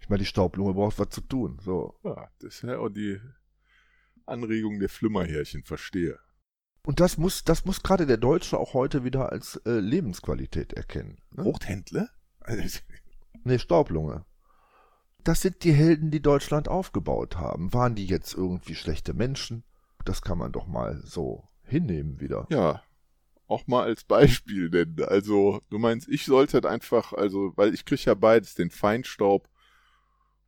Ich meine, die Staublunge braucht was zu tun. So. ja das ist ja auch die Anregung der Flimmerhärchen, verstehe. Und das muss, das muss gerade der Deutsche auch heute wieder als äh, Lebensqualität erkennen. Ne? Rothändle? Also, Nee, Staublunge. Das sind die Helden, die Deutschland aufgebaut haben. Waren die jetzt irgendwie schlechte Menschen? Das kann man doch mal so hinnehmen wieder. Ja, auch mal als Beispiel nennen. Also, du meinst, ich sollte halt einfach, also, weil ich krieg ja beides, den Feinstaub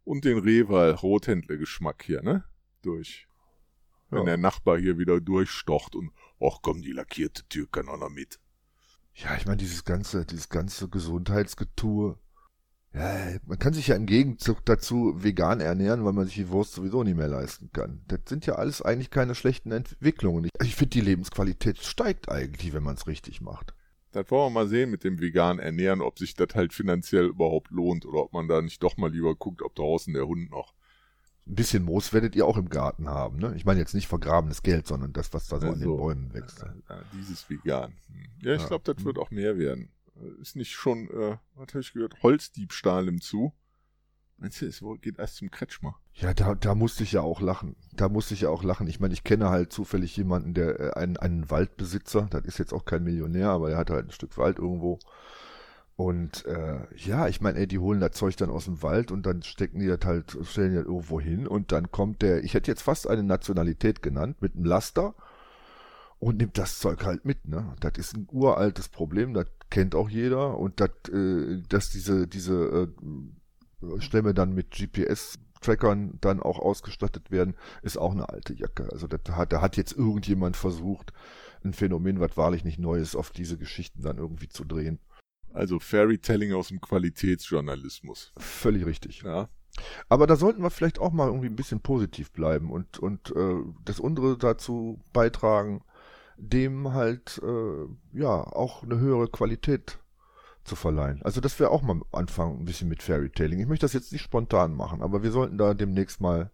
und den Rehwal Rothändle-Geschmack hier, ne? Durch. Wenn Ja. der Nachbar hier wieder durchstocht und, ach komm, die lackierte Tür kann auch noch mit. Ja, ich meine, dieses ganze, dieses ganze Gesundheitsgetue. Ja, man kann sich ja im Gegenzug dazu vegan ernähren, weil man sich die Wurst sowieso nicht mehr leisten kann. Das sind ja alles eigentlich keine schlechten Entwicklungen. Ich, ich finde, die Lebensqualität steigt eigentlich, wenn man es richtig macht. Das wollen wir mal sehen mit dem veganen Ernähren, ob sich das halt finanziell überhaupt lohnt oder ob man da nicht doch mal lieber guckt, ob draußen der Hund noch. Ein bisschen Moos werdet ihr auch im Garten haben, ne? Ich meine jetzt nicht vergrabenes Geld, sondern das, was da so an den Also, Bäumen wächst. Ja, dieses vegan. Hm. Ja, ich Ja. glaube, das wird auch mehr werden. Ist nicht schon, äh, was habe ich gehört, Holzdiebstahl im Zu? Meinst du, es geht erst zum Kretschmer? Ja, da, da musste ich ja auch lachen. Da musste ich ja auch lachen. Ich meine, ich kenne halt zufällig jemanden, der äh, einen, einen Waldbesitzer, das ist jetzt auch kein Millionär, aber der hat halt ein Stück Wald irgendwo. Und äh, ja, ich meine, die holen das Zeug dann aus dem Wald und dann stecken die das halt, stellen die das irgendwo hin und dann kommt der, ich hätte jetzt fast eine Nationalität genannt, mit einem Laster und nimmt das Zeug halt mit, ne? Das ist ein uraltes Problem, das kennt auch jeder und das, äh, dass diese, diese äh, Stämme dann mit GPS-Trackern dann auch ausgestattet werden, ist auch eine alte Jacke. Also das hat, da hat jetzt irgendjemand versucht, ein Phänomen, was wahrlich nicht neu ist, auf diese Geschichten dann irgendwie zu drehen. Also Fairytelling aus dem Qualitätsjournalismus. Völlig richtig. Ja. Aber da sollten wir vielleicht auch mal irgendwie ein bisschen positiv bleiben und, und äh, das unsere dazu beitragen, dem halt äh, ja auch eine höhere Qualität zu verleihen. Also das wäre auch mal anfangen ein bisschen mit Fairy Tailing. Ich möchte das jetzt nicht spontan machen, aber wir sollten da demnächst mal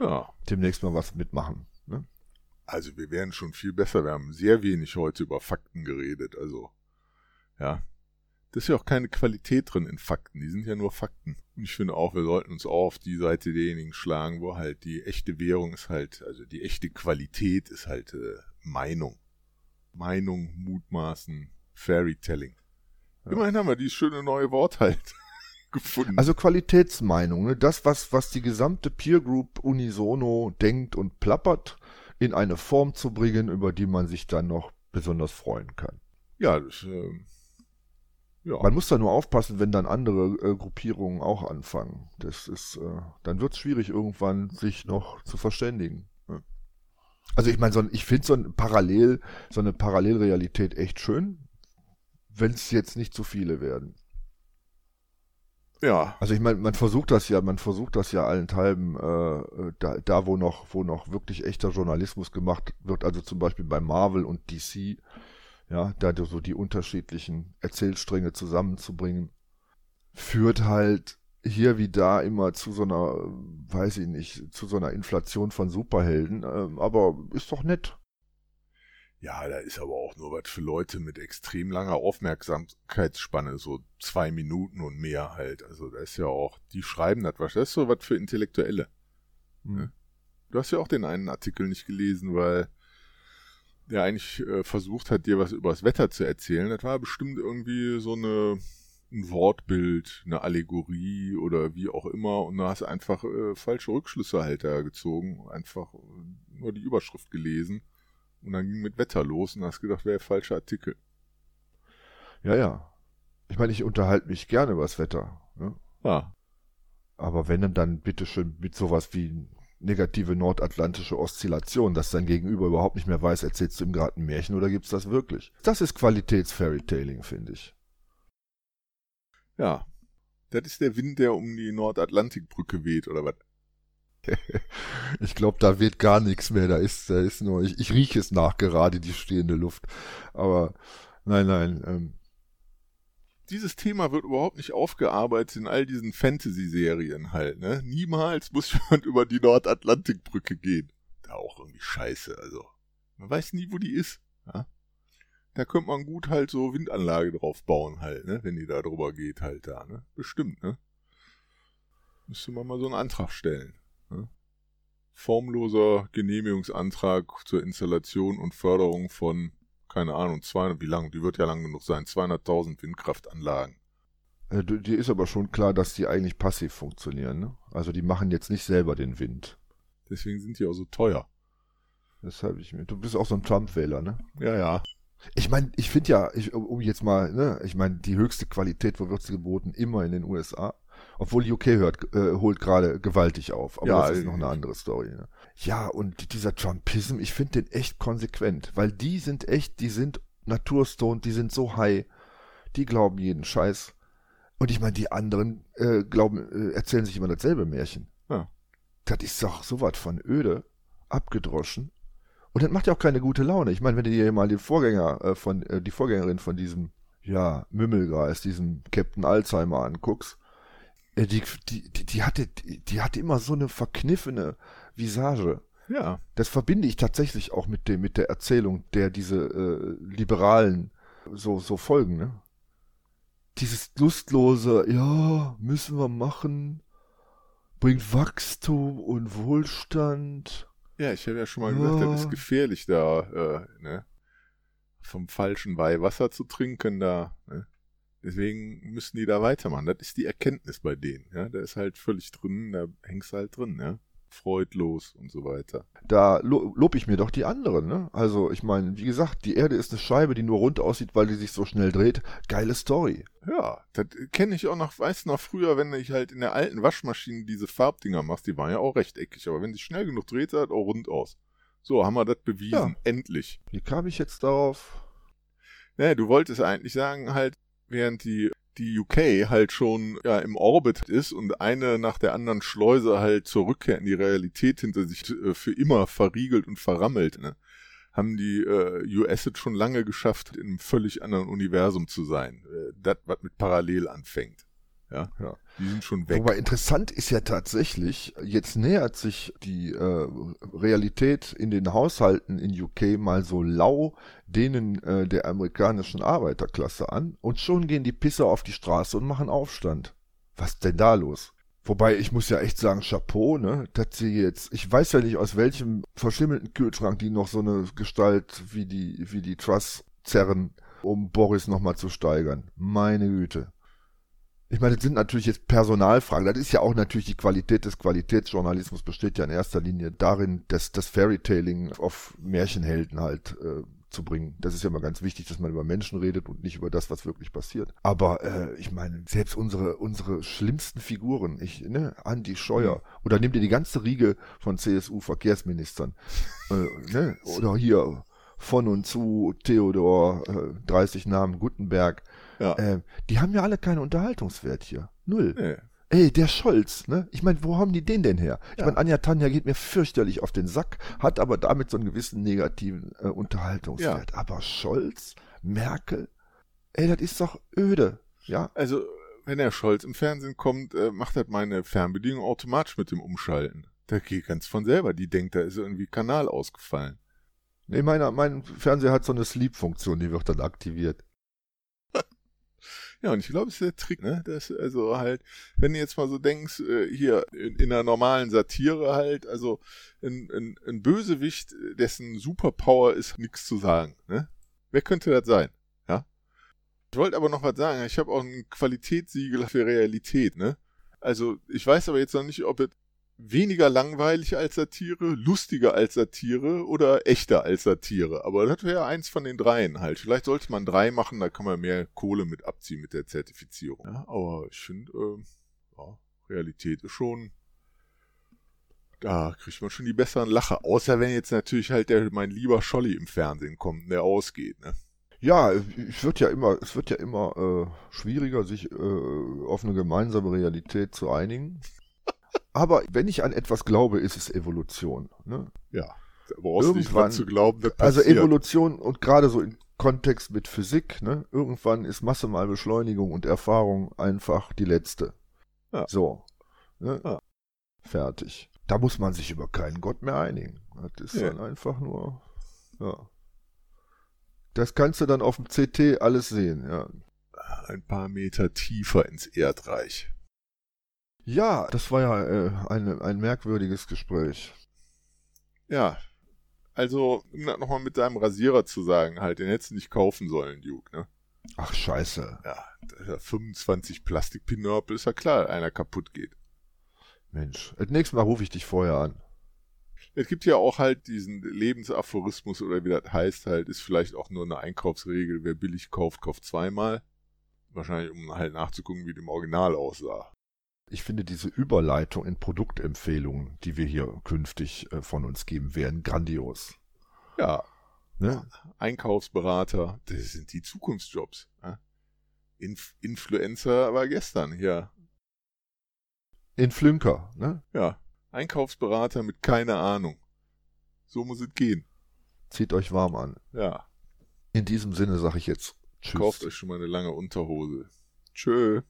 Ja. demnächst mal was mitmachen. Ne? Also wir wären schon viel besser. Wir haben sehr wenig heute über Fakten geredet. Also, ja. Das ist ja auch keine Qualität drin in Fakten. Die sind ja nur Fakten. Und ich finde auch, wir sollten uns auch auf die Seite derjenigen schlagen, wo halt die echte Währung ist halt, also die echte Qualität ist halt äh, Meinung. Meinung, Mutmaßen, Fairytelling. Ja. Immerhin haben wir dieses schöne neue Wort halt [LAUGHS] gefunden. Also Qualitätsmeinung, ne? das, was, was die gesamte Peer Group unisono denkt und plappert, in eine Form zu bringen, über die man sich dann noch besonders freuen kann. ja, das, ähm, ja. Man muss da nur aufpassen, wenn dann andere äh, Gruppierungen auch anfangen. Das ist, äh, dann wird es schwierig, irgendwann sich noch zu verständigen. Also ich meine, so ein, ich finde so ein Parallel, so eine Parallelrealität echt schön, wenn es jetzt nicht zu viele werden. ja, Also ich meine, man versucht das ja, man versucht das ja allenthalben, äh, da, da wo noch, wo noch wirklich echter Journalismus gemacht wird, also zum Beispiel bei Marvel und DC, ja, da so die unterschiedlichen Erzählstränge zusammenzubringen, führt halt hier wie da immer zu so einer, weiß ich nicht, zu so einer Inflation von Superhelden, ähm, aber ist doch nett. Ja, da ist aber auch nur was für Leute mit extrem langer Aufmerksamkeitsspanne, so zwei Minuten und mehr halt. Also da ist ja auch, die schreiben das was. Das ist so was für Intellektuelle. Hm. Du hast ja auch den einen Artikel nicht gelesen, weil der eigentlich äh, versucht hat, dir was über das Wetter zu erzählen. Das war bestimmt irgendwie so eine ein Wortbild, eine Allegorie oder wie auch immer und da hast du einfach äh, falsche Rückschlüsse halt da gezogen, einfach äh, nur die Überschrift gelesen und dann ging mit Wetter los und hast gedacht, wäre falscher Artikel. Ja, ja. Ich meine, ich unterhalte mich gerne über das Wetter. Ne? Ja, Aber wenn dann, dann bitteschön mit sowas wie negative nordatlantische Oszillation, dass dein Gegenüber überhaupt nicht mehr weiß, erzählst du ihm gerade ein Märchen oder gibt's das wirklich? Das ist Qualitäts-Fairytailing, finde ich. Ja. Das ist der Wind, der um die Nordatlantikbrücke weht, oder was? [LAUGHS] Ich glaube, da wird gar nichts mehr. Da ist, da ist nur, ich, ich rieche es nach gerade, die stehende Luft. Aber nein, nein, ähm, Dieses Thema wird überhaupt nicht aufgearbeitet in all diesen Fantasy-Serien halt, ne? Niemals muss [LAUGHS] jemand über die Nordatlantikbrücke gehen. Da auch irgendwie scheiße, also. Man weiß nie, wo die ist, ja? Da könnte man gut halt so Windanlage drauf bauen halt, ne? Wenn die da drüber geht halt da, ne? Bestimmt, ne? Müsste man mal so einen Antrag stellen. Ne? Formloser Genehmigungsantrag zur Installation und Förderung von, keine Ahnung, 200, wie lang, die wird ja lang genug sein, 200.000 Windkraftanlagen. äh, dir ist aber schon klar, dass die eigentlich passiv funktionieren. Ne? Also die machen jetzt nicht selber den Wind. Deswegen sind die auch so teuer. Das habe ich mir. Du bist auch so ein Trump-Wähler, ne? Ja, ja. Ich meine, ich finde ja, ich, um jetzt mal, ne, ich meine, die höchste Qualität, wo wird sie geboten? Immer in den USA. Obwohl UK hört, äh, holt gerade gewaltig auf. Aber Ja, das ist noch eine äh, andere Story. Ne? Ja, und dieser Trumpism, ich finde den echt konsequent, weil die sind echt, die sind naturstoned, die sind so high, die glauben jeden Scheiß. Und ich meine, die anderen äh, glauben, äh, erzählen sich immer dasselbe Märchen. Ja. Das ist doch so was von öde, abgedroschen. Und das macht ja auch keine gute Laune. Ich meine, wenn du dir mal den Vorgänger äh, von, äh, die Vorgängerin von diesem, ja, Mümmelgeist, diesem Captain Alzheimer anguckst, äh, die, die, die, die hatte, die, die hatte immer so eine verkniffene Visage. Ja. Das verbinde ich tatsächlich auch mit dem, mit der Erzählung, der diese äh, Liberalen so, so folgen, ne? Dieses lustlose, ja, müssen wir machen, bringt Wachstum und Wohlstand. Ja, ich habe ja schon mal gesagt, das ist gefährlich da, äh, ne? Vom falschen Weihwasser zu trinken da, ne? Deswegen müssen die da weitermachen. Das ist die Erkenntnis bei denen, ja? Da ist halt völlig drin, da hängst du halt drin, ja? Freudlos und so weiter. Da lo lob ich mir doch die anderen, ne? Also, ich meine, wie gesagt, die Erde ist eine Scheibe, die nur rund aussieht, weil die sich so schnell dreht. Geile Story. Ja, das kenne ich auch noch, weißt du noch früher, wenn ich halt in der alten Waschmaschine diese Farbdinger machst, die waren ja auch rechteckig, aber wenn sie schnell genug dreht, sah das auch rund aus. So, haben wir das bewiesen, Ja. endlich. Wie kam ich jetzt darauf? Naja, du wolltest eigentlich sagen, halt, während die die UK halt schon ja, im Orbit ist und eine nach der anderen Schleuse halt zur Rückkehr in die Realität hinter sich äh, für immer verriegelt und verrammelt, ne? haben die äh, US es schon lange geschafft, in einem völlig anderen Universum zu sein. Äh, das, was mit Parallel anfängt. Ja, ja. Die sind schon weg. Aber interessant ist ja tatsächlich, jetzt nähert sich die äh, Realität in den Haushalten in UK mal so lau denen äh, der amerikanischen Arbeiterklasse an und schon gehen die Pisser auf die Straße und machen Aufstand. Was denn da los? Wobei ich muss ja echt sagen, Chapeau, ne, dass sie jetzt, ich weiß ja nicht aus welchem verschimmelten Kühlschrank die noch so eine Gestalt wie die, wie die Truss zerren, um Boris nochmal zu steigern. Meine Güte. Ich meine, das sind natürlich jetzt Personalfragen. Das ist ja auch natürlich die Qualität des Qualitätsjournalismus besteht ja in erster Linie darin, dass das Fairytailing auf Märchenhelden halt äh, zu bringen. Das ist ja immer ganz wichtig, dass man über Menschen redet und nicht über das, was wirklich passiert. Aber äh, ich meine, selbst unsere unsere schlimmsten Figuren, ich ne, Andi Scheuer mhm. oder nimm dir die ganze Riege von CSU Verkehrsministern, äh, ne, oder hier von und zu Theodor, äh, 30 Namen Gutenberg, ja. Äh, die haben ja alle keinen Unterhaltungswert hier. Null. Nee. Ey, der Scholz, ne? Ich meine, wo haben die den denn her? Ich ja. meine, Anja Tanja geht mir fürchterlich auf den Sack, hat aber damit so einen gewissen negativen äh, Unterhaltungswert. Ja. Aber Scholz, Merkel, ey, das ist doch öde, ja? Also, wenn der Scholz im Fernsehen kommt, äh, macht halt meine Fernbedienung automatisch mit dem Umschalten. Der geht ganz von selber. Die denkt, da ist irgendwie Kanal ausgefallen. Nee, meiner, mein Fernseher hat so eine Sleep-Funktion, die wird dann aktiviert. Ja, und ich glaube, es ist der Trick, ne? Das, also halt, wenn du jetzt mal so denkst, äh, hier in, in einer normalen Satire halt, also ein, ein, ein Bösewicht, dessen Superpower ist, nichts zu sagen, ne? Wer könnte das sein? Ja? Ich wollte aber noch was sagen, ich habe auch ein Qualitätssiegel für Realität, ne? Also, ich weiß aber jetzt noch nicht, ob es weniger langweilig als Satire, lustiger als Satire oder echter als Satire. Aber das wäre eins von den dreien halt. Vielleicht sollte man drei machen, da kann man mehr Kohle mit abziehen mit der Zertifizierung. Ja, aber ich finde, äh, ja, Realität ist schon. Da kriegt man schon die besseren Lacher. Außer wenn jetzt natürlich halt der mein lieber Scholli im Fernsehen kommt, der ausgeht, ne? Ja, es wird ja immer, es wird ja immer äh, schwieriger, sich äh, auf eine gemeinsame Realität zu einigen. Aber wenn ich an etwas glaube, ist es Evolution. Ne? Ja. Brauchst Irgendwann, zu glauben, das also Evolution und gerade so im Kontext mit Physik, ne? Irgendwann ist Masse mal Beschleunigung und Erfahrung einfach die letzte. Ja. So. Ne? Ja. Fertig. Da muss man sich über keinen Gott mehr einigen. Das ist ja. dann einfach nur, ja. Das kannst du dann auf dem CT alles sehen, ja. Ein paar Meter tiefer ins Erdreich. Ja, das war ja äh, ein, ein merkwürdiges Gespräch. Ja, also, um das nochmal mit deinem Rasierer zu sagen, halt, den hättest du nicht kaufen sollen, Duke, ne? Ach, scheiße. Ja, 25 Plastik-Pinörpel, ist ja klar, einer kaputt geht. Mensch, das nächste Mal rufe ich dich vorher an. Es gibt ja auch halt diesen Lebensaphorismus oder wie das heißt halt, ist vielleicht auch nur eine Einkaufsregel, wer billig kauft, kauft zweimal. Wahrscheinlich, um halt nachzugucken, wie dem Original aussah. Ich finde diese Überleitung in Produktempfehlungen, die wir hier künftig äh, von uns geben werden, grandios. Ja. Ne? Einkaufsberater, das sind die Zukunftsjobs. Ne? Inf Influencer war gestern hier. In Flünker, ne? Ja. Einkaufsberater mit keiner Ahnung. So muss es gehen. Zieht euch warm an. Ja. In diesem Sinne sage ich jetzt Tschüss. Kauft euch schon mal eine lange Unterhose. Tschö.